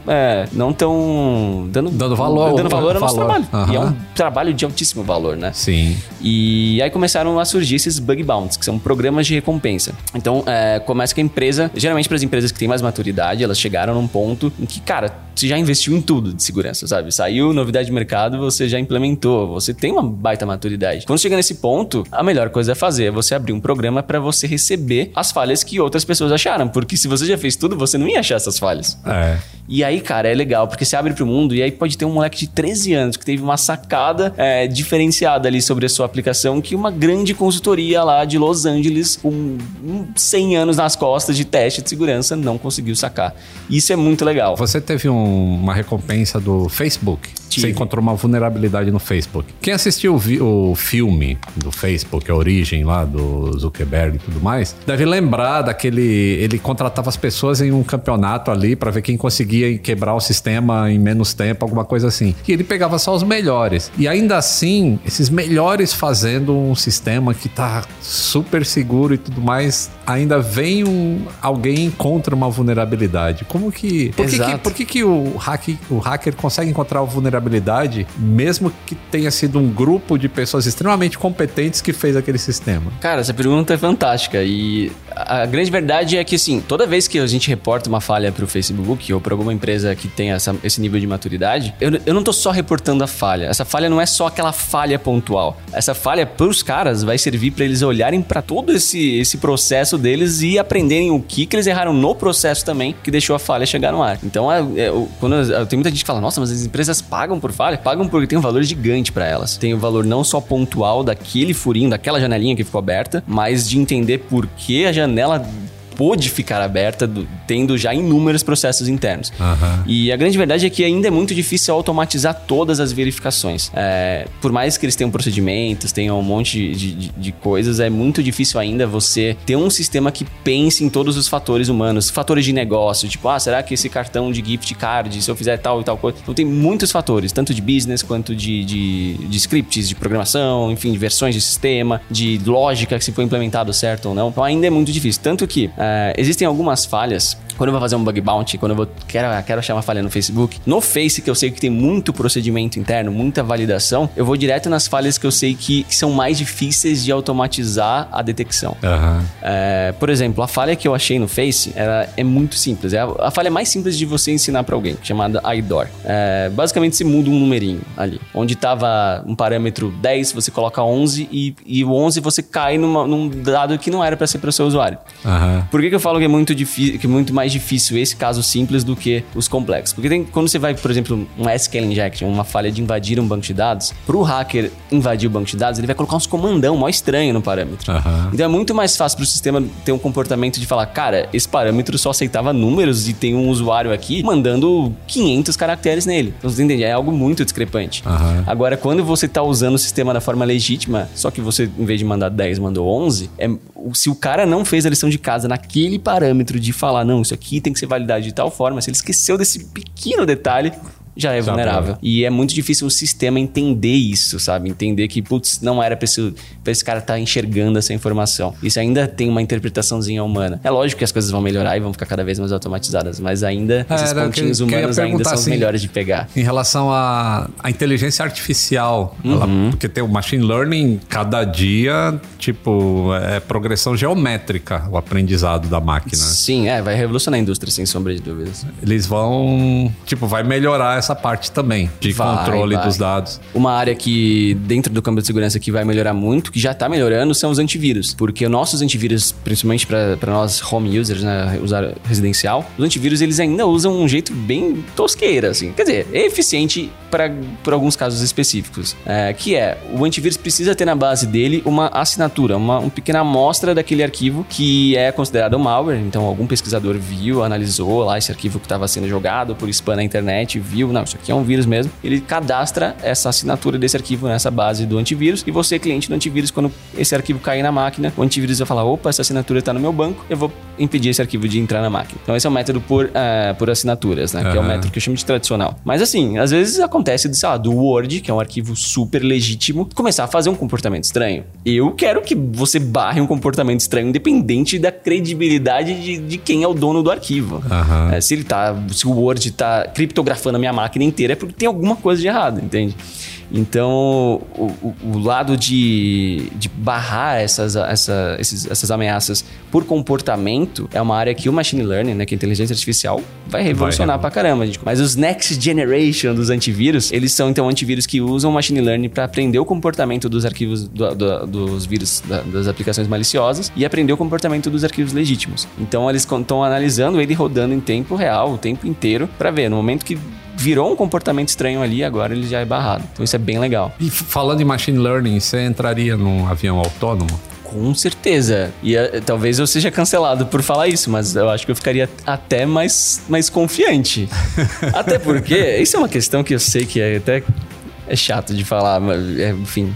não estão dando, Dando valor- dando valor ao nosso valor. trabalho. E é um trabalho de altíssimo valor, né? Sim. E aí começaram a surgir esses bug bounties, que são programas de recompensa. Então, é, começa que a empresa, geralmente para as empresas que têm mais maturidade, elas chegaram num ponto em que, cara, você já investiu em tudo de segurança, sabe? Saiu novidade de mercado, você já implementou, você tem uma baita maturidade. Quando chega nesse ponto, a melhor coisa a fazer é você abrir um programa para você receber as falhas que outras pessoas acharam, porque se você já fez tudo, você não ia achar essas falhas. É. E aí, cara, é legal, porque você abre pro mundo e aí pode ter um moleque de 13 anos que teve uma sacada é, diferenciada ali sobre a sua aplicação que uma grande consultoria lá de Los Angeles, com 100 anos nas costas de teste de segurança, não conseguiu sacar. Isso é muito legal. Você teve um- uma recompensa do Facebook. Tive. Você encontrou uma vulnerabilidade no Facebook. Quem assistiu o, o filme do Facebook, a origem lá do Zuckerberg e tudo mais, deve lembrar daquele. Ele contratava as pessoas em um campeonato ali pra ver quem conseguia quebrar o sistema em menos tempo, alguma coisa assim. E ele pegava só os melhores. E ainda assim, esses melhores fazendo um sistema que tá super seguro e tudo mais, ainda vem um, alguém e encontra uma vulnerabilidade. Como que. Por que, que, por que, que o, hack, o hacker consegue encontrar a vulnerabilidade, mesmo que tenha sido um grupo de pessoas extremamente competentes que fez aquele sistema? Cara, essa pergunta é fantástica e a grande verdade é que, assim, toda vez que a gente reporta uma falha pro Facebook ou pra alguma empresa que tenha essa- esse nível de maturidade, eu, eu não tô só reportando a falha. Essa falha não é só aquela falha pontual. Essa falha pros caras vai servir pra eles olharem pra todo esse, esse processo deles e aprenderem o que, que eles erraram no processo também que deixou a falha chegar no ar. Então, é, é, quando eu- tem muita gente que fala, nossa, mas as empresas pagam por falha? Pagam porque tem um valor gigante pra elas. Tem o valor não só pontual daquele furinho, daquela janelinha que ficou aberta, mas de entender por que a janela pôde ficar aberta, do- tendo já inúmeros processos internos. Aham. E a grande verdade é que ainda é muito difícil automatizar todas as verificações. É, por mais que eles tenham procedimentos, tenham um monte de, de- de coisas, é muito difícil ainda você ter um sistema que pense em todos os fatores humanos, fatores de negócio, tipo, ah, será que esse cartão de gift card, se eu fizer tal e tal coisa. Então tem muitos fatores, tanto de business quanto de, de, de scripts, de programação, enfim, de versões de sistema, de lógica, se foi implementado certo ou não. Então ainda é muito difícil. Tanto que é, existem algumas falhas. Quando eu vou fazer um bug bounty, quando eu vou, quero, quero achar uma falha no Facebook, no Face, que eu sei que tem muito procedimento interno, muita validação, eu vou direto nas falhas que eu sei que, que são mais difíceis de automatizar a detecção. Aham. É, por exemplo, a falha que eu achei no Face era, é muito simples. É a, a falha mais simples de você ensinar pra alguém, chamada IDOR. É, basicamente, você muda um numerinho ali. Onde tava um parâmetro 10, você coloca 11 e, e o 11 você cai numa- num dado que não era pra ser para o seu usuário. Aham. Por que, que eu falo que é muito difícil, que é muito mais difícil esse caso simples do que os complexos? Porque tem, quando você vai, por exemplo, um SQL injection, uma falha de invadir um banco de dados, pro hacker invadir o banco de dados, ele vai colocar uns comandão mó estranho no parâmetro. Aham. Então é muito mais fácil pro sistema ter um comportamento de falar, cara, esse parâmetro só aceitava números e tem um usuário aqui mandando 500 caracteres nele. Então você entende? É algo muito discrepante. Aham. Agora, quando você tá usando o sistema da forma legítima, só que você, em vez de mandar 10, mandou 11, é, o- se o cara não fez a lição de casa naquele parâmetro de falar, não, isso aqui tem que ser validado de tal forma, se ele esqueceu desse pequeno detalhe, já é Já vulnerável. E é muito difícil o sistema entender isso, sabe? Entender que, putz, não era pra esse, pra esse cara estar enxergando essa informação. Isso ainda tem uma interpretaçãozinha humana. É lógico que as coisas vão melhorar e vão ficar cada vez mais automatizadas, mas ainda É, esses que- pontinhos que humanos ainda perguntar, são assim, melhores de pegar. Em relação à, inteligência artificial, ela- porque tem o machine learning, cada dia, tipo, é progressão geométrica o aprendizado da máquina. Sim, é, vai revolucionar a indústria, sem sombra de dúvidas. Eles vão, tipo, vai melhorar essa parte também de Vai, controle vai. dos dados. Uma área que, dentro do campo de segurança, que vai melhorar muito, que já tá melhorando, são os antivírus. Porque os nossos antivírus, principalmente para nós home users, né, usar residencial, os antivírus eles ainda usam um jeito bem tosqueira, assim. Quer dizer, é eficiente para por alguns casos específicos. É, que é, o antivírus precisa ter na base dele uma assinatura, uma, uma pequena amostra daquele arquivo que é considerado um malware. Então, algum pesquisador viu, analisou lá esse arquivo que estava sendo jogado por spam na internet, viu, não, isso aqui é um vírus mesmo. Ele cadastra essa assinatura desse arquivo nessa base do antivírus e você, cliente do antivírus, quando esse arquivo cair na máquina, o antivírus vai falar, opa, essa assinatura está no meu banco, eu vou impedir esse arquivo de entrar na máquina. Então, esse é o método por, ah, por assinaturas, né? Que é o método que eu chamo de tradicional. Mas assim, às vezes acontece do, sei lá, do Word, que é um arquivo super legítimo, começar a fazer um comportamento estranho. Eu quero que você barre um comportamento estranho, independente da credibilidade de, de quem é o dono do arquivo. Aham. É, se ele tá. Se o Word tá criptografando a minha máquina inteira é porque tem alguma coisa de errado, entende? Então, o, o, o lado de, de barrar essas, essa, esses, essas ameaças por comportamento é uma área que o machine learning, né, que é a inteligência artificial, vai revolucionar vai, pra caramba. Gente. Mas os next generation dos antivírus, eles são então antivírus que usam machine learning para aprender o comportamento dos arquivos do, do, dos vírus da, das aplicações maliciosas e aprender o comportamento dos arquivos legítimos. Então, eles estão analisando ele rodando em tempo real, o tempo inteiro, para ver no momento que virou um comportamento estranho ali, agora ele já é barrado. Então isso é bem legal. E falando em machine learning, você entraria num avião autônomo? Com certeza. E uh, talvez eu seja cancelado por falar isso, mas eu acho que eu ficaria até mais, mais confiante. (laughs) até porque, isso é uma questão que eu sei que é até é chato de falar, mas é, enfim,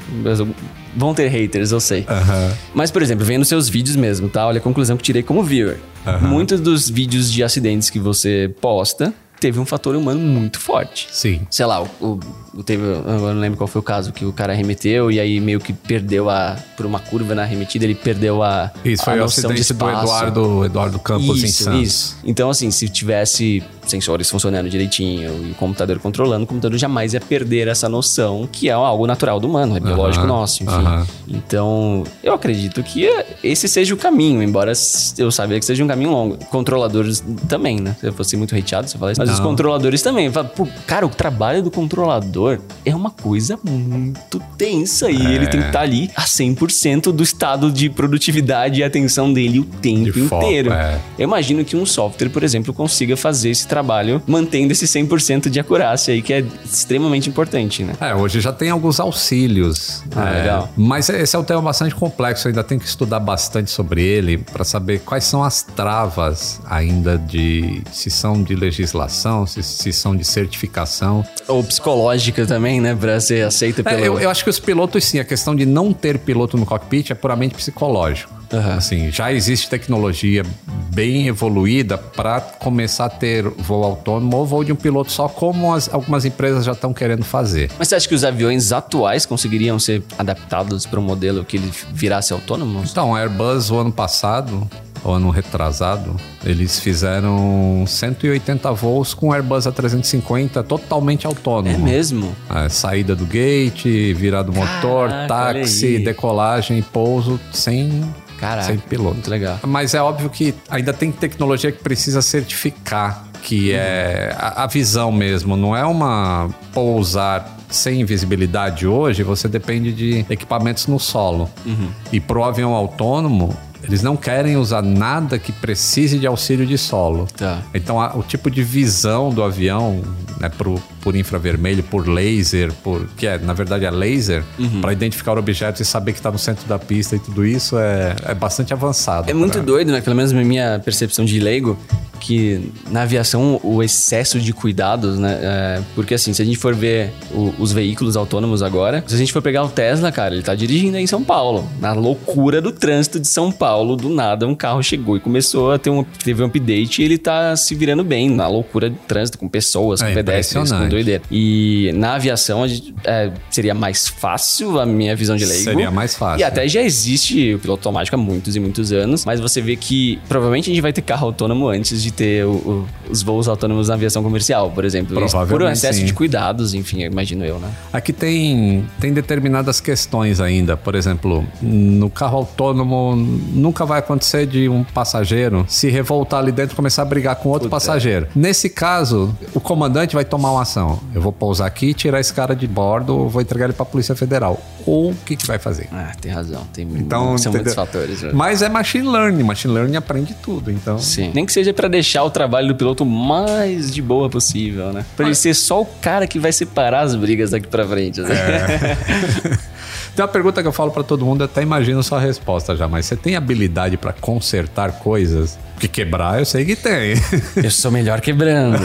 vão ter haters, eu sei. Uhum. Mas, por exemplo, vendo seus vídeos mesmo, tá? Olha a conclusão que tirei como viewer. Uhum. Muitos dos vídeos de acidentes que você posta teve um fator humano muito forte. Sim. Sei lá, o, o, teve, eu não lembro qual foi o caso que o cara remeteu e aí meio que perdeu a. Por uma curva na remetida, ele perdeu a. Isso a foi o acidente do Eduardo, Eduardo Campos isso, em Santos. Isso. Então, assim, se tivesse sensores funcionando direitinho e o computador controlando, o computador jamais ia perder essa noção que é algo natural do humano, é biológico uh -huh, nosso, enfim. Uh -huh. Então, eu acredito que esse seja o caminho, embora eu saiba que seja um caminho longo. Controladores também, né? Se eu fosse muito hateado, você fala isso. Mas Não. os controladores também. Fala, cara, o trabalho do controlador é uma coisa muito tensa e é. ele tem que estar ali a 100% do estado de produtividade e atenção dele o tempo de inteiro. Foco, é. Eu imagino que um software, por exemplo, consiga fazer esse trabalho trabalho mantendo esse 100% de acurácia aí, que é extremamente importante, né? É, hoje já tem alguns auxílios. Ah, é, legal. Mas esse é um tema bastante complexo, ainda tem que estudar bastante sobre ele para saber quais são as travas ainda de se são de legislação, se, se são de certificação. Ou psicológica também, né? Pra ser aceita pelo... É, eu, eu acho que os pilotos, sim, a questão de não ter piloto no cockpit é puramente psicológico. Uhum. Assim, já existe tecnologia bem evoluída para começar a ter voo autônomo ou voo de um piloto só, como as, algumas empresas já estão querendo fazer. Mas você acha que os aviões atuais conseguiriam ser adaptados para um modelo que ele virasse autônomo? Então, a Airbus, o ano passado, o ano retrasado, eles fizeram 180 voos com Airbus A350 totalmente autônomo. É mesmo? É, saída do gate, virada do motor, táxi, decolagem, pouso sem Caraca, sem piloto. Muito legal. Mas é óbvio que ainda tem tecnologia que precisa certificar, que uhum. é a, a visão mesmo. Não é uma pousar sem visibilidade hoje, você depende de equipamentos no solo. Uhum. E pro avião autônomo, eles não querem usar nada que precise de auxílio de solo. Tá. Então, a, o tipo de visão do avião, né, pro, por infravermelho, por laser, por que é, na verdade, é laser, uhum. para identificar objetos e saber que está no centro da pista e tudo isso é, é bastante avançado. É pra... muito doido, né? Pelo menos na minha percepção de leigo, que na aviação o excesso de cuidados, né? É, porque assim, se a gente for ver o, os veículos autônomos agora, se a gente for pegar o Tesla, cara, ele tá dirigindo aí em São Paulo, na loucura do trânsito de São Paulo, do nada um carro chegou e começou a ter um, teve um update e ele tá se virando bem na loucura de trânsito, com pessoas, com é pedestres, com doideira. E na aviação é, seria mais fácil, a minha visão de leigo. Seria mais fácil. E até já existe o piloto automático há muitos e muitos anos, mas você vê que provavelmente a gente vai ter carro autônomo antes de ter o, o, os voos autônomos na aviação comercial, por exemplo. Provavelmente por um excesso sim. de cuidados, enfim, imagino eu, né? Aqui tem, tem determinadas questões ainda. Por exemplo, no carro autônomo nunca vai acontecer de um passageiro se revoltar ali dentro e começar a brigar com outro Puta. passageiro. Nesse caso, o comandante vai tomar uma ação. Eu vou pousar aqui, tirar esse cara de bordo, vou entregar ele para a Polícia Federal. Ou o que, que vai fazer? Ah, tem razão. Tem então, são muitos fatores. Né? Mas é machine learning. Machine learning aprende tudo, então... Sim. Nem que seja para deixar o trabalho do piloto mais de boa possível, né? Pra ele ser só o cara que vai separar as brigas daqui pra frente. Né? É. (laughs) Tem uma pergunta que eu falo para todo mundo, até imagino sua resposta já, mas você tem habilidade para consertar coisas? Porque quebrar eu sei que tem. (laughs) Eu sou melhor quebrando.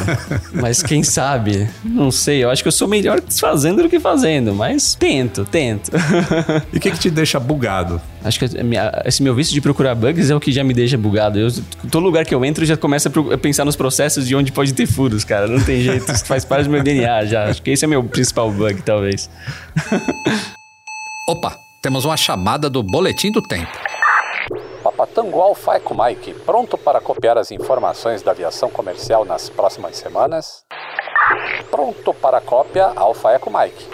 mas quem sabe? Não sei. Eu acho que eu sou melhor desfazendo do que fazendo. Mas tento, tento. E o que, que te deixa bugado? Acho que esse meu vício de procurar bugs é o que já me deixa bugado. Eu, todo lugar que eu entro já começa a pensar nos processos de onde pode ter furos, cara. Não tem jeito. Isso faz parte do meu DNA já. Acho que esse é meu principal bug, talvez. (laughs) Opa, temos uma chamada do Boletim do Tempo. Papatango Alfa Eco Mike, pronto para copiar as informações da aviação comercial nas próximas semanas? Pronto para cópia Alpha Echo Mike.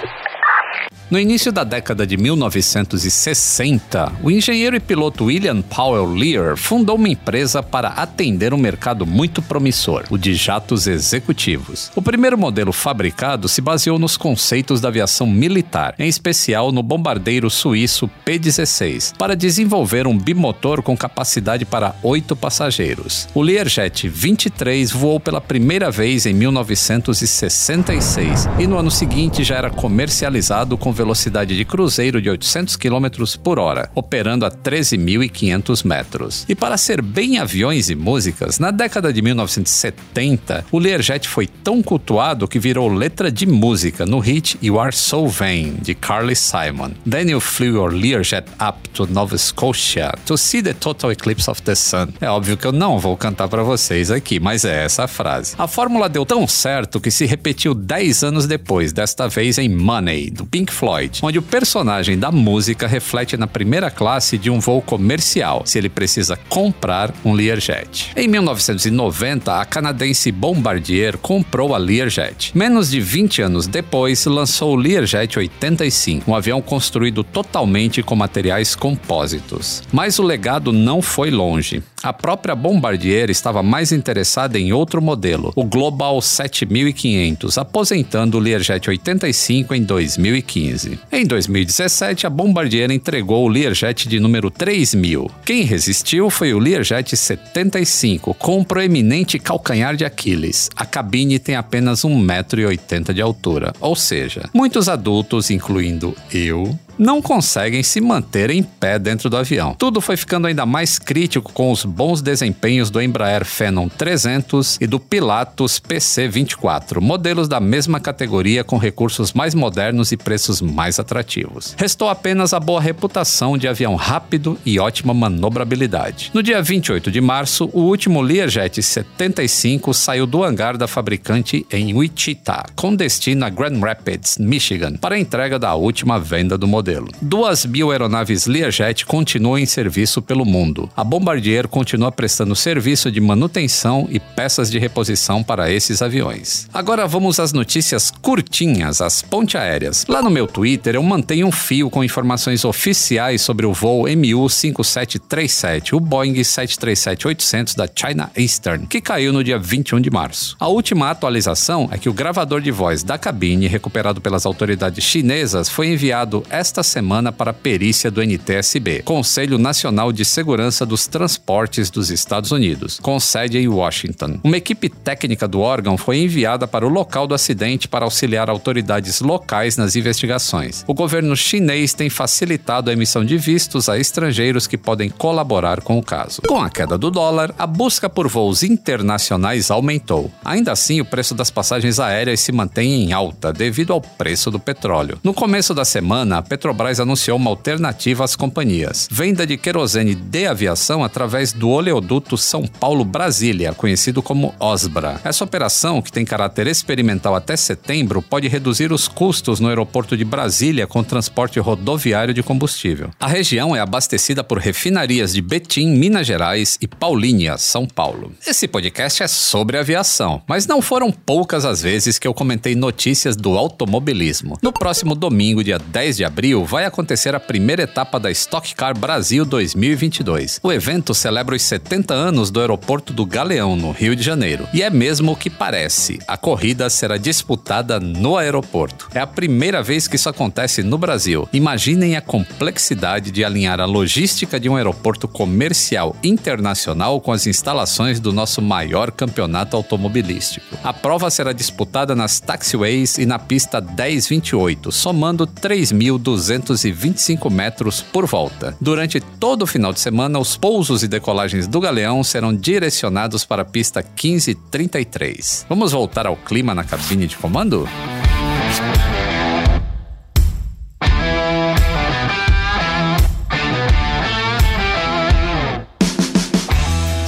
No início da década de 1960, o engenheiro e piloto William Powell Lear fundou uma empresa para atender um mercado muito promissor, o de jatos executivos. O primeiro modelo fabricado se baseou nos conceitos da aviação militar, em especial no bombardeiro suíço P-16, para desenvolver um bimotor com capacidade para oito passageiros. O Learjet 23 voou pela primeira vez em 1966 e no ano seguinte já era comercializado com velocidade de cruzeiro de 800 km por hora, operando a 13.500 metros. E para ser bem aviões e músicas, na década de 1970, o Learjet foi tão cultuado que virou letra de música no hit You Are So Vain, de Carly Simon. Then you flew your Learjet up to Nova Scotia to see the total eclipse of the sun. É óbvio que eu não vou cantar para vocês aqui, mas é essa a frase. A fórmula deu tão certo que se repetiu 10 anos depois, desta vez em Money, do Pink Floyd Floyd, onde o personagem da música reflete na primeira classe de um voo comercial, se ele precisa comprar um Learjet. Em 1990, a canadense Bombardier comprou a Learjet. Menos de 20 anos depois, lançou o Learjet 85, um avião construído totalmente com materiais compósitos. Mas o legado não foi longe. A própria Bombardier estava mais interessada em outro modelo, o Global 7500, aposentando o Learjet 85 em 2015. Em 2017, a Bombardier entregou o Learjet de número 3000. Quem resistiu foi o Learjet 75, com um proeminente calcanhar de Aquiles. A cabine tem apenas 1,80m de altura, ou seja, muitos adultos, incluindo eu, não conseguem se manter em pé dentro do avião. Tudo foi ficando ainda mais crítico com os bons desempenhos do Embraer Phenom 300 e do Pilatus PC-24, modelos da mesma categoria com recursos mais modernos e preços mais atrativos. Restou apenas a boa reputação de avião rápido e ótima manobrabilidade. No dia 28 de março, o último Learjet 75 saiu do hangar da fabricante em Wichita, com destino a Grand Rapids, Michigan, para a entrega da última venda do modelo modelo. Duas mil aeronaves Learjet continuam em serviço pelo mundo. A Bombardier continua prestando serviço de manutenção e peças de reposição para esses aviões. Agora vamos às notícias curtinhas, as ponte aéreas. Lá no meu Twitter eu mantenho um fio com informações oficiais sobre o voo MU-5737, o Boeing 737-800 da China Eastern, que caiu no dia 21 de março. A última atualização é que o gravador de voz da cabine, recuperado pelas autoridades chinesas, foi enviado esta esta semana para a perícia do NTSB, Conselho Nacional de Segurança dos Transportes dos Estados Unidos, com sede em Washington. Uma equipe técnica do órgão foi enviada para o local do acidente para auxiliar autoridades locais nas investigações. O governo chinês tem facilitado a emissão de vistos a estrangeiros que podem colaborar com o caso. Com a queda do dólar, a busca por voos internacionais aumentou. Ainda assim, o preço das passagens aéreas se mantém em alta devido ao preço do petróleo. No começo da semana, a Petrobras anunciou uma alternativa às companhias: venda de querosene de aviação através do oleoduto São Paulo-Brasília, conhecido como OSBRA. Essa operação, que tem caráter experimental até setembro, pode reduzir os custos no aeroporto de Brasília com transporte rodoviário de combustível. A região é abastecida por refinarias de Betim, Minas Gerais e Paulínia, São Paulo. Esse podcast é sobre aviação, mas não foram poucas as vezes que eu comentei notícias do automobilismo. No próximo domingo, dia 10 de abril, abril vai acontecer a primeira etapa da Stock Car Brasil 2022. O evento celebra os 70 anos do aeroporto do Galeão, no Rio de Janeiro. E é mesmo o que parece: a corrida será disputada no aeroporto. É a primeira vez que isso acontece no Brasil. Imaginem a complexidade de alinhar a logística de um aeroporto comercial internacional com as instalações do nosso maior campeonato automobilístico. A prova será disputada nas taxiways e na pista 1028, somando 3.200 225 metros por volta. Durante todo o final de semana, os pousos e decolagens do Galeão serão direcionados para a pista 1533. Vamos voltar ao clima na cabine de comando?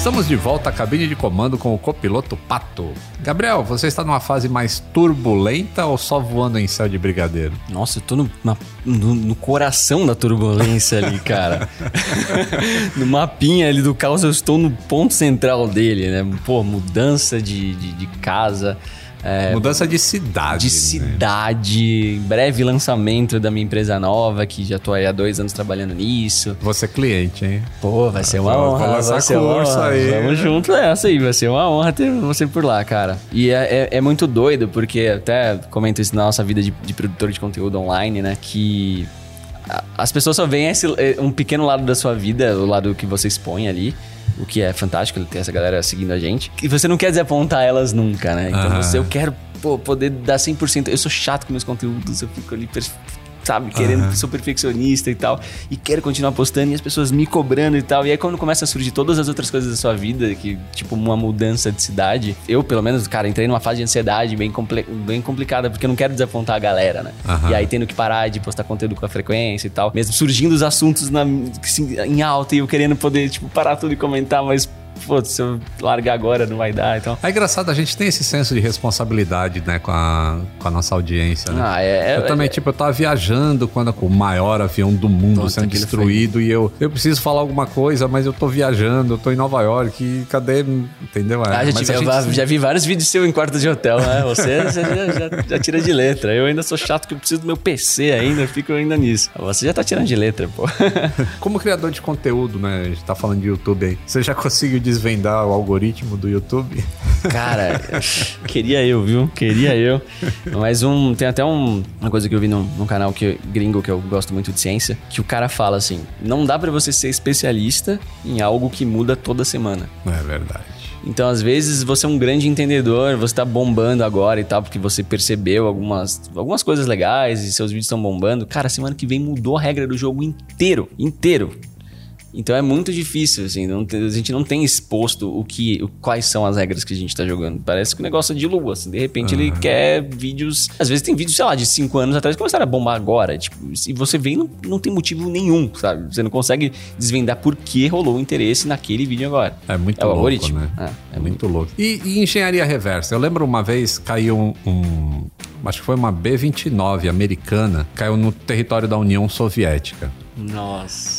Estamos de volta à cabine de comando com o copiloto Pato. Gabriel, você está numa fase mais turbulenta ou só voando em céu de brigadeiro? Nossa, eu tô no, na, no, no coração da turbulência ali, cara. (laughs) no mapinha ali do caos, eu estou no ponto central dele, né? Pô, mudança de, de, de casa Mudança de cidade. de cidade, breve lançamento da minha empresa nova, que já tô aí há dois anos trabalhando nisso. Você é cliente, hein? Pô, vai ser uma Vou- honra. vou lançar vai curso aí. Vamos junto nessa aí, vai ser uma honra ter você por lá, cara. E é, é- é muito doido, porque até comento isso na nossa vida de, de produtor de conteúdo online, né? Que as pessoas só veem esse, eh, um pequeno lado da sua vida, o lado que você expõe ali. O que é fantástico, ter essa galera seguindo a gente. E você não quer desapontar elas nunca, né? Então você, eu quero pô, poder dar 100%. Eu sou chato com meus conteúdos, eu fico ali, sabe, querendo, sou perfeccionista e tal. E quero continuar postando e as pessoas me cobrando e tal. E aí quando começa a surgir todas as outras coisas da sua vida, que tipo uma mudança de cidade, eu pelo menos, cara, entrei numa fase de ansiedade bem, bem complicada, porque eu não quero desapontar a galera, né? Aham. E aí tendo que parar de postar conteúdo com a frequência e tal. Mesmo surgindo os assuntos na, assim, em alta e eu querendo poder, tipo, parar tudo e comentar, mas, pô, se eu largar agora não vai dar, então... É engraçado, a gente tem esse senso de responsabilidade, né, com a, com a nossa audiência, né? Ah, é... Eu é- também, tipo, eu tava viajando quando o maior avião do mundo sendo destruído e eu, eu preciso falar alguma coisa, mas eu tô viajando, eu tô em Nova York, e cadê, entendeu? É, Ah, já, tive- eu gente- já vi vários vídeos seu em quarto de hotel, né? Você, você já, já- já tira de letra. Eu ainda sou chato que eu preciso do meu PC ainda, fico ainda nisso. Você já tá tirando de letra, pô. (laughs) Como criador de conteúdo, né, a gente tá falando de YouTube aí, você já conseguiu desvendar o algoritmo do YouTube? Cara, (laughs) queria eu, viu? Queria eu. Mas um, tem até um- uma coisa que eu vi num, num canal que, gringo que eu gosto muito de ciência, que o cara fala assim: não dá pra você ser especialista em algo que muda toda semana. Não é verdade. Então, às vezes, você é um grande entendedor, você tá bombando agora e tal, porque você percebeu algumas, algumas coisas legais e seus vídeos estão bombando. Cara, semana que vem mudou a regra do jogo inteiro. Inteiro. Então é muito difícil, assim, tem- a gente não tem exposto o que, o- quais são as regras que a gente tá jogando. Parece que o negócio é de lua, assim, de repente ele quer vídeos. Às vezes tem vídeos, sei lá, de 5 anos atrás que começaram a bombar agora. Tipo, e você vê não, não tem motivo nenhum, sabe? Você não consegue desvendar por que rolou o interesse naquele vídeo agora. É muito É o louco, algoritmo. né? É, É muito louco. E, e engenharia reversa? Eu lembro uma vez caiu um, um- Acho que foi uma B-29 americana, caiu no território da União Soviética. Nossa.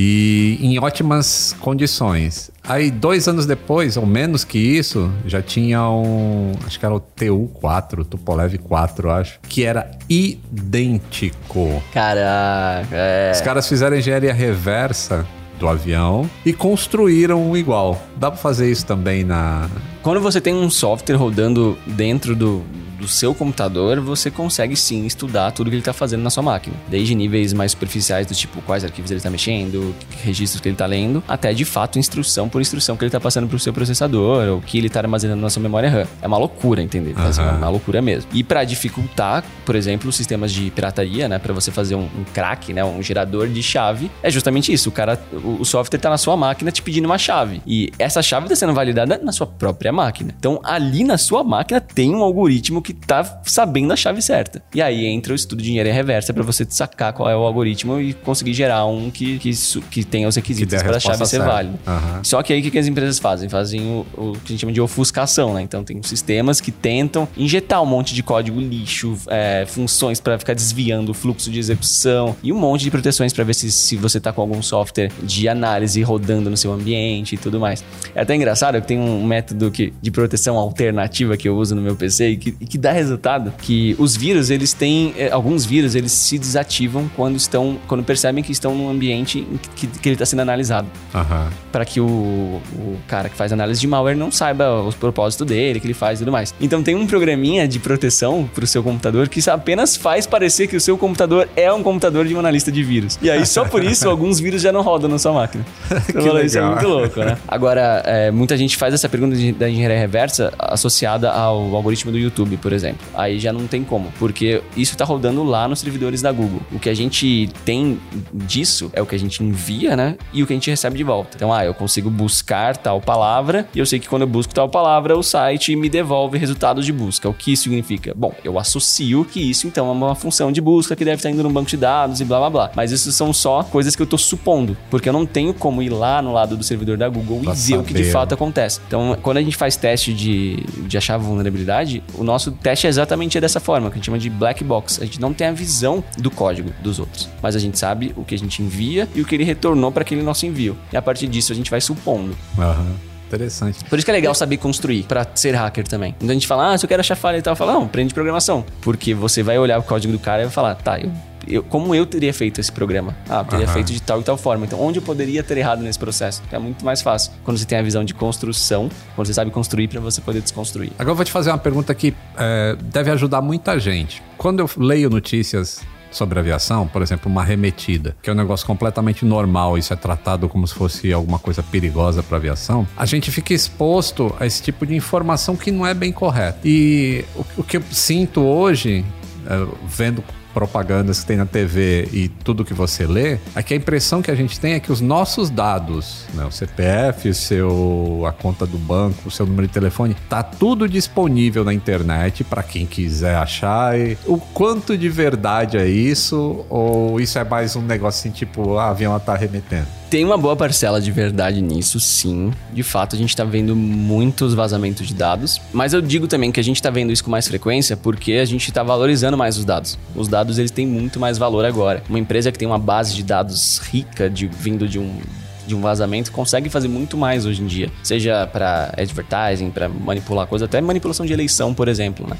E em ótimas condições. Aí, dois anos depois, ou menos que isso, já tinha um. Acho que era o TU-4, Tupolev 4, acho. Que era idêntico. Caraca, é. Os caras fizeram engenharia reversa do avião e construíram um igual. Dá pra fazer isso também na. Quando você tem um software rodando dentro do, do seu computador, você consegue sim estudar tudo que ele está fazendo na sua máquina. Desde níveis mais superficiais do tipo quais arquivos ele está mexendo, que registros que ele está lendo, até de fato instrução por instrução que ele está passando para o seu processador, ou que ele está armazenando na sua memória RAM. É uma loucura, entender? Assim, é uma loucura mesmo. E para dificultar, por exemplo, os sistemas de pirataria, né, para você fazer um, um crack, né, um gerador de chave, é justamente isso. O cara, o, o software está na sua máquina te pedindo uma chave. E essa chave está sendo validada na sua própria máquina. Então, ali na sua máquina tem um algoritmo que tá sabendo a chave certa. E aí entra o estudo de engenharia reversa para você sacar qual é o algoritmo e conseguir gerar um que, que, que tenha os requisitos para a chave ser válida. Aham. Só que aí o que, que as empresas fazem? Fazem o, o que a gente chama de ofuscação, né? Então tem sistemas que tentam injetar um monte de código lixo, é, funções para ficar desviando o fluxo de execução e um monte de proteções para ver se, se você tá com algum software de análise rodando no seu ambiente e tudo mais. É até engraçado que tem um método que, de proteção alternativa que eu uso no meu PC e que, e que dá resultado que os vírus, eles têm é, alguns vírus, eles se desativam quando estão quando percebem que estão num ambiente que, que ele está sendo analisado Aham. para que o, o cara que faz análise de malware não saiba os propósitos dele, que ele faz e tudo mais. Então tem um programinha de proteção pro seu computador que apenas faz parecer que o seu computador é um computador de um analista de vírus. E aí só por isso (laughs) alguns vírus já não rodam na sua máquina. (laughs) Isso é muito louco, né? Agora, é, muita gente faz essa pergunta de- da engenharia reversa associada ao algoritmo do YouTube, por exemplo. Aí já não tem como, porque isso tá rodando lá nos servidores da Google. O que a gente tem disso é o que a gente envia, né? E o que a gente recebe de volta. Então, ah, eu consigo buscar tal palavra e eu sei que quando eu busco tal palavra, o site me devolve resultados de busca. O que isso significa? Bom, eu associo que isso então é uma função de busca que deve estar indo no banco de dados e blá blá blá. Mas isso são só coisas que eu tô supondo, porque eu não tenho como ir lá no lado do servidor da Google Pra e ver o que de saber. fato acontece. Então, quando a gente faz teste de, de achar vulnerabilidade, o nosso teste é exatamente dessa forma, que a gente chama de black box. A gente não tem a visão do código dos outros, mas a gente sabe o que a gente envia e o que ele retornou para aquele nosso envio. E a partir disso a gente vai supondo. Aham. Interessante. Por isso que é legal saber construir pra ser hacker também. Então a gente fala, ah, se eu quero achar falha e tal, fala, não, aprende programação. Porque você vai olhar o código do cara e vai falar, tá, eu, eu- como eu teria feito esse programa? Ah, teria Aham. feito de tal e tal forma. Então, onde eu poderia ter errado nesse processo? É muito mais fácil. Quando você tem a visão de construção, quando você sabe construir pra você poder desconstruir. Agora eu vou te fazer uma pergunta que é, deve ajudar muita gente. Quando eu leio notícias sobre aviação, por exemplo, uma arremetida, que é um negócio completamente normal, isso é tratado como se fosse alguma coisa perigosa para aviação, a gente fica exposto a esse tipo de informação que não é bem correta. E o, o que eu sinto hoje, é, vendo propagandas que tem na TV e tudo que você lê, é que a impressão que a gente tem é que os nossos dados, né, o CPF, seu, a conta do banco, o seu número de telefone, tá tudo disponível na internet para quem quiser achar. E o quanto de verdade é isso? Ou isso é mais um negócio assim, tipo, ah, avião tá arremetendo? Tem uma boa parcela de verdade nisso, sim. De fato, a gente tá vendo muitos vazamentos de dados. Mas eu digo também que a gente tá vendo isso com mais frequência porque a gente tá valorizando mais os dados. Os dados, eles têm muito mais valor agora. Uma empresa que tem uma base de dados rica, de, vindo de um de um vazamento consegue fazer muito mais hoje em dia, seja para advertising, para manipular coisa, até manipulação de eleição, por exemplo, né?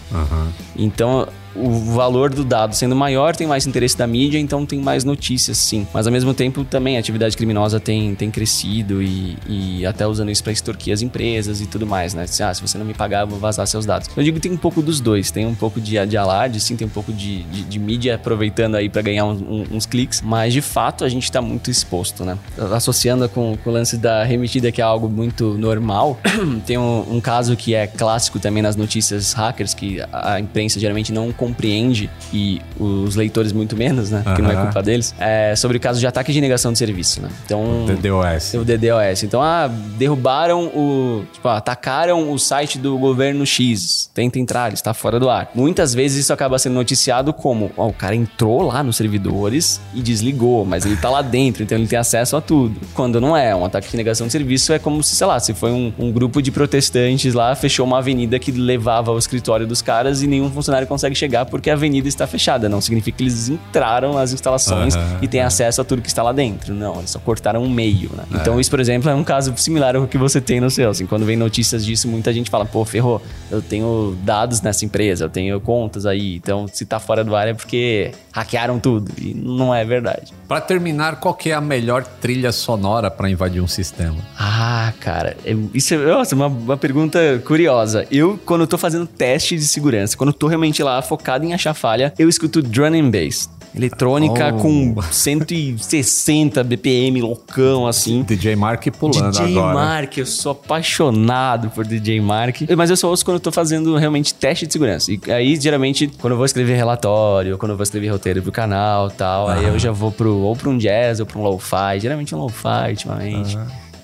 Então, o valor do dado sendo maior, tem mais interesse da mídia, então tem mais notícias, sim. Mas ao mesmo tempo, também a atividade criminosa tem, tem crescido e, e até usando isso para extorquir as empresas e tudo mais, né? Se, ah, se você não me pagar, eu vou vazar seus dados. Eu digo que tem um pouco dos dois. Tem um pouco de, de alarde, sim, tem um pouco de, de, de mídia aproveitando aí para ganhar uns, cliques, mas de fato a gente tá muito exposto, né? Associando com, com o lance da remetida, que é algo muito normal, (clears throat) tem um, um caso que é clássico também nas notícias hackers, que a imprensa geralmente não compreende e os leitores muito menos, né? Porque não é culpa deles. É sobre o caso de ataque de negação de serviço, né? Então. DDoS. O DDoS. Então, ah, derrubaram o. Tipo, ah, atacaram o site do governo X. Tenta entrar, ele está fora do ar. Muitas vezes isso acaba sendo noticiado como: ó, o cara entrou lá nos servidores e desligou, mas ele tá lá dentro, então ele tem acesso a tudo. Quando não é, um ataque de negação de serviço é como se, sei lá, se foi um, um grupo de protestantes lá, fechou uma avenida que levava ao escritório dos caras e nenhum funcionário consegue chegar porque a avenida está fechada. Não significa que eles entraram nas instalações Aham, e têm acesso a tudo que está lá dentro. Não, eles só cortaram um meio, né? Então, isso, por exemplo, é um caso similar ao que você tem no seu. Assim, quando vem notícias disso, muita gente fala, pô, ferrou, eu tenho dados nessa empresa, eu tenho contas aí. Então, se tá fora do ar é porque hackearam tudo. E não é verdade. Para terminar, qual que é a melhor trilha sonora para invadir um sistema? Ah, cara, eu- isso é nossa, uma, uma pergunta curiosa. Eu, quando eu tô fazendo teste de segurança, quando eu tô realmente lá focado em achar falha, eu escuto drum and bass. Eletrônica Oh. com 160 BPM, loucão, assim. DJ Mark pulando DJ agora. Mark, eu sou apaixonado por DJ Mark. Mas eu só ouço quando eu tô fazendo realmente teste de segurança. E aí, geralmente, quando eu vou escrever relatório, quando eu vou escrever roteiro pro canal tal, aí eu já vou pro, ou pra um jazz ou pra um lo-fi. Geralmente um lo-fi, ultimamente.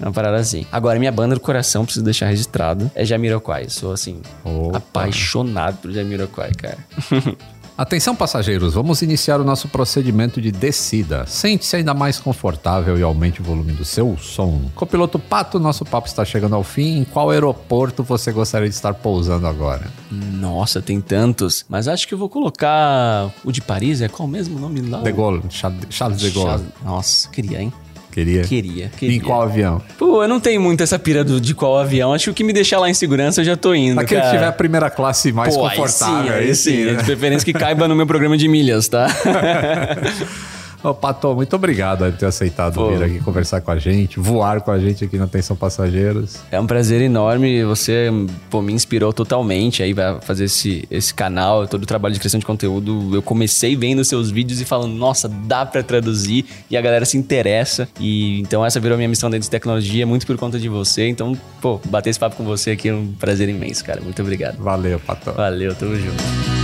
Uma parada assim. Agora, minha banda do coração, preciso deixar registrado, é Jamiroquai. Sou, assim, Opa. apaixonado por Jamiroquai, cara. (laughs) Atenção, passageiros, vamos iniciar o nosso procedimento de descida. Sente-se ainda mais confortável e aumente o volume do seu som. Copiloto Pato, nosso papo está chegando ao fim. Em qual aeroporto você gostaria de estar pousando agora? Nossa, tem tantos. Mas acho que eu vou colocar o de Paris. É qual mesmo o nome lá? De Gaulle, Charles de Gaulle. Nossa, queria, hein? Queria? Queria, queria. Em qual avião? Pô, eu não tenho muito essa pira do, de qual avião. Acho que o que me deixar lá em segurança eu já tô indo. Aquele que tiver a primeira classe mais Pô, aí confortável. sim, aí sim. né? De preferência que caiba no meu programa de milhas, tá? (laughs) Ô, Pato, muito obrigado por ter aceitado Pô. vir aqui conversar com a gente, voar com a gente aqui na Atenção Passageiros. É um prazer enorme. Você pô, me inspirou totalmente aí pra fazer esse, esse canal, todo o trabalho de criação de conteúdo. Eu comecei vendo seus vídeos e falando, nossa, dá pra traduzir e a galera se interessa. E então essa virou minha missão dentro de tecnologia, muito por conta de você. Então, pô, bater esse papo com você aqui é um prazer imenso, cara. Muito obrigado. Valeu, Pato. Valeu, tamo junto.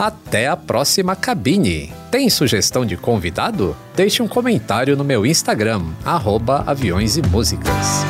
Até a próxima cabine! Tem sugestão de convidado? Deixe um comentário no meu Instagram, arroba Aviões e Músicas.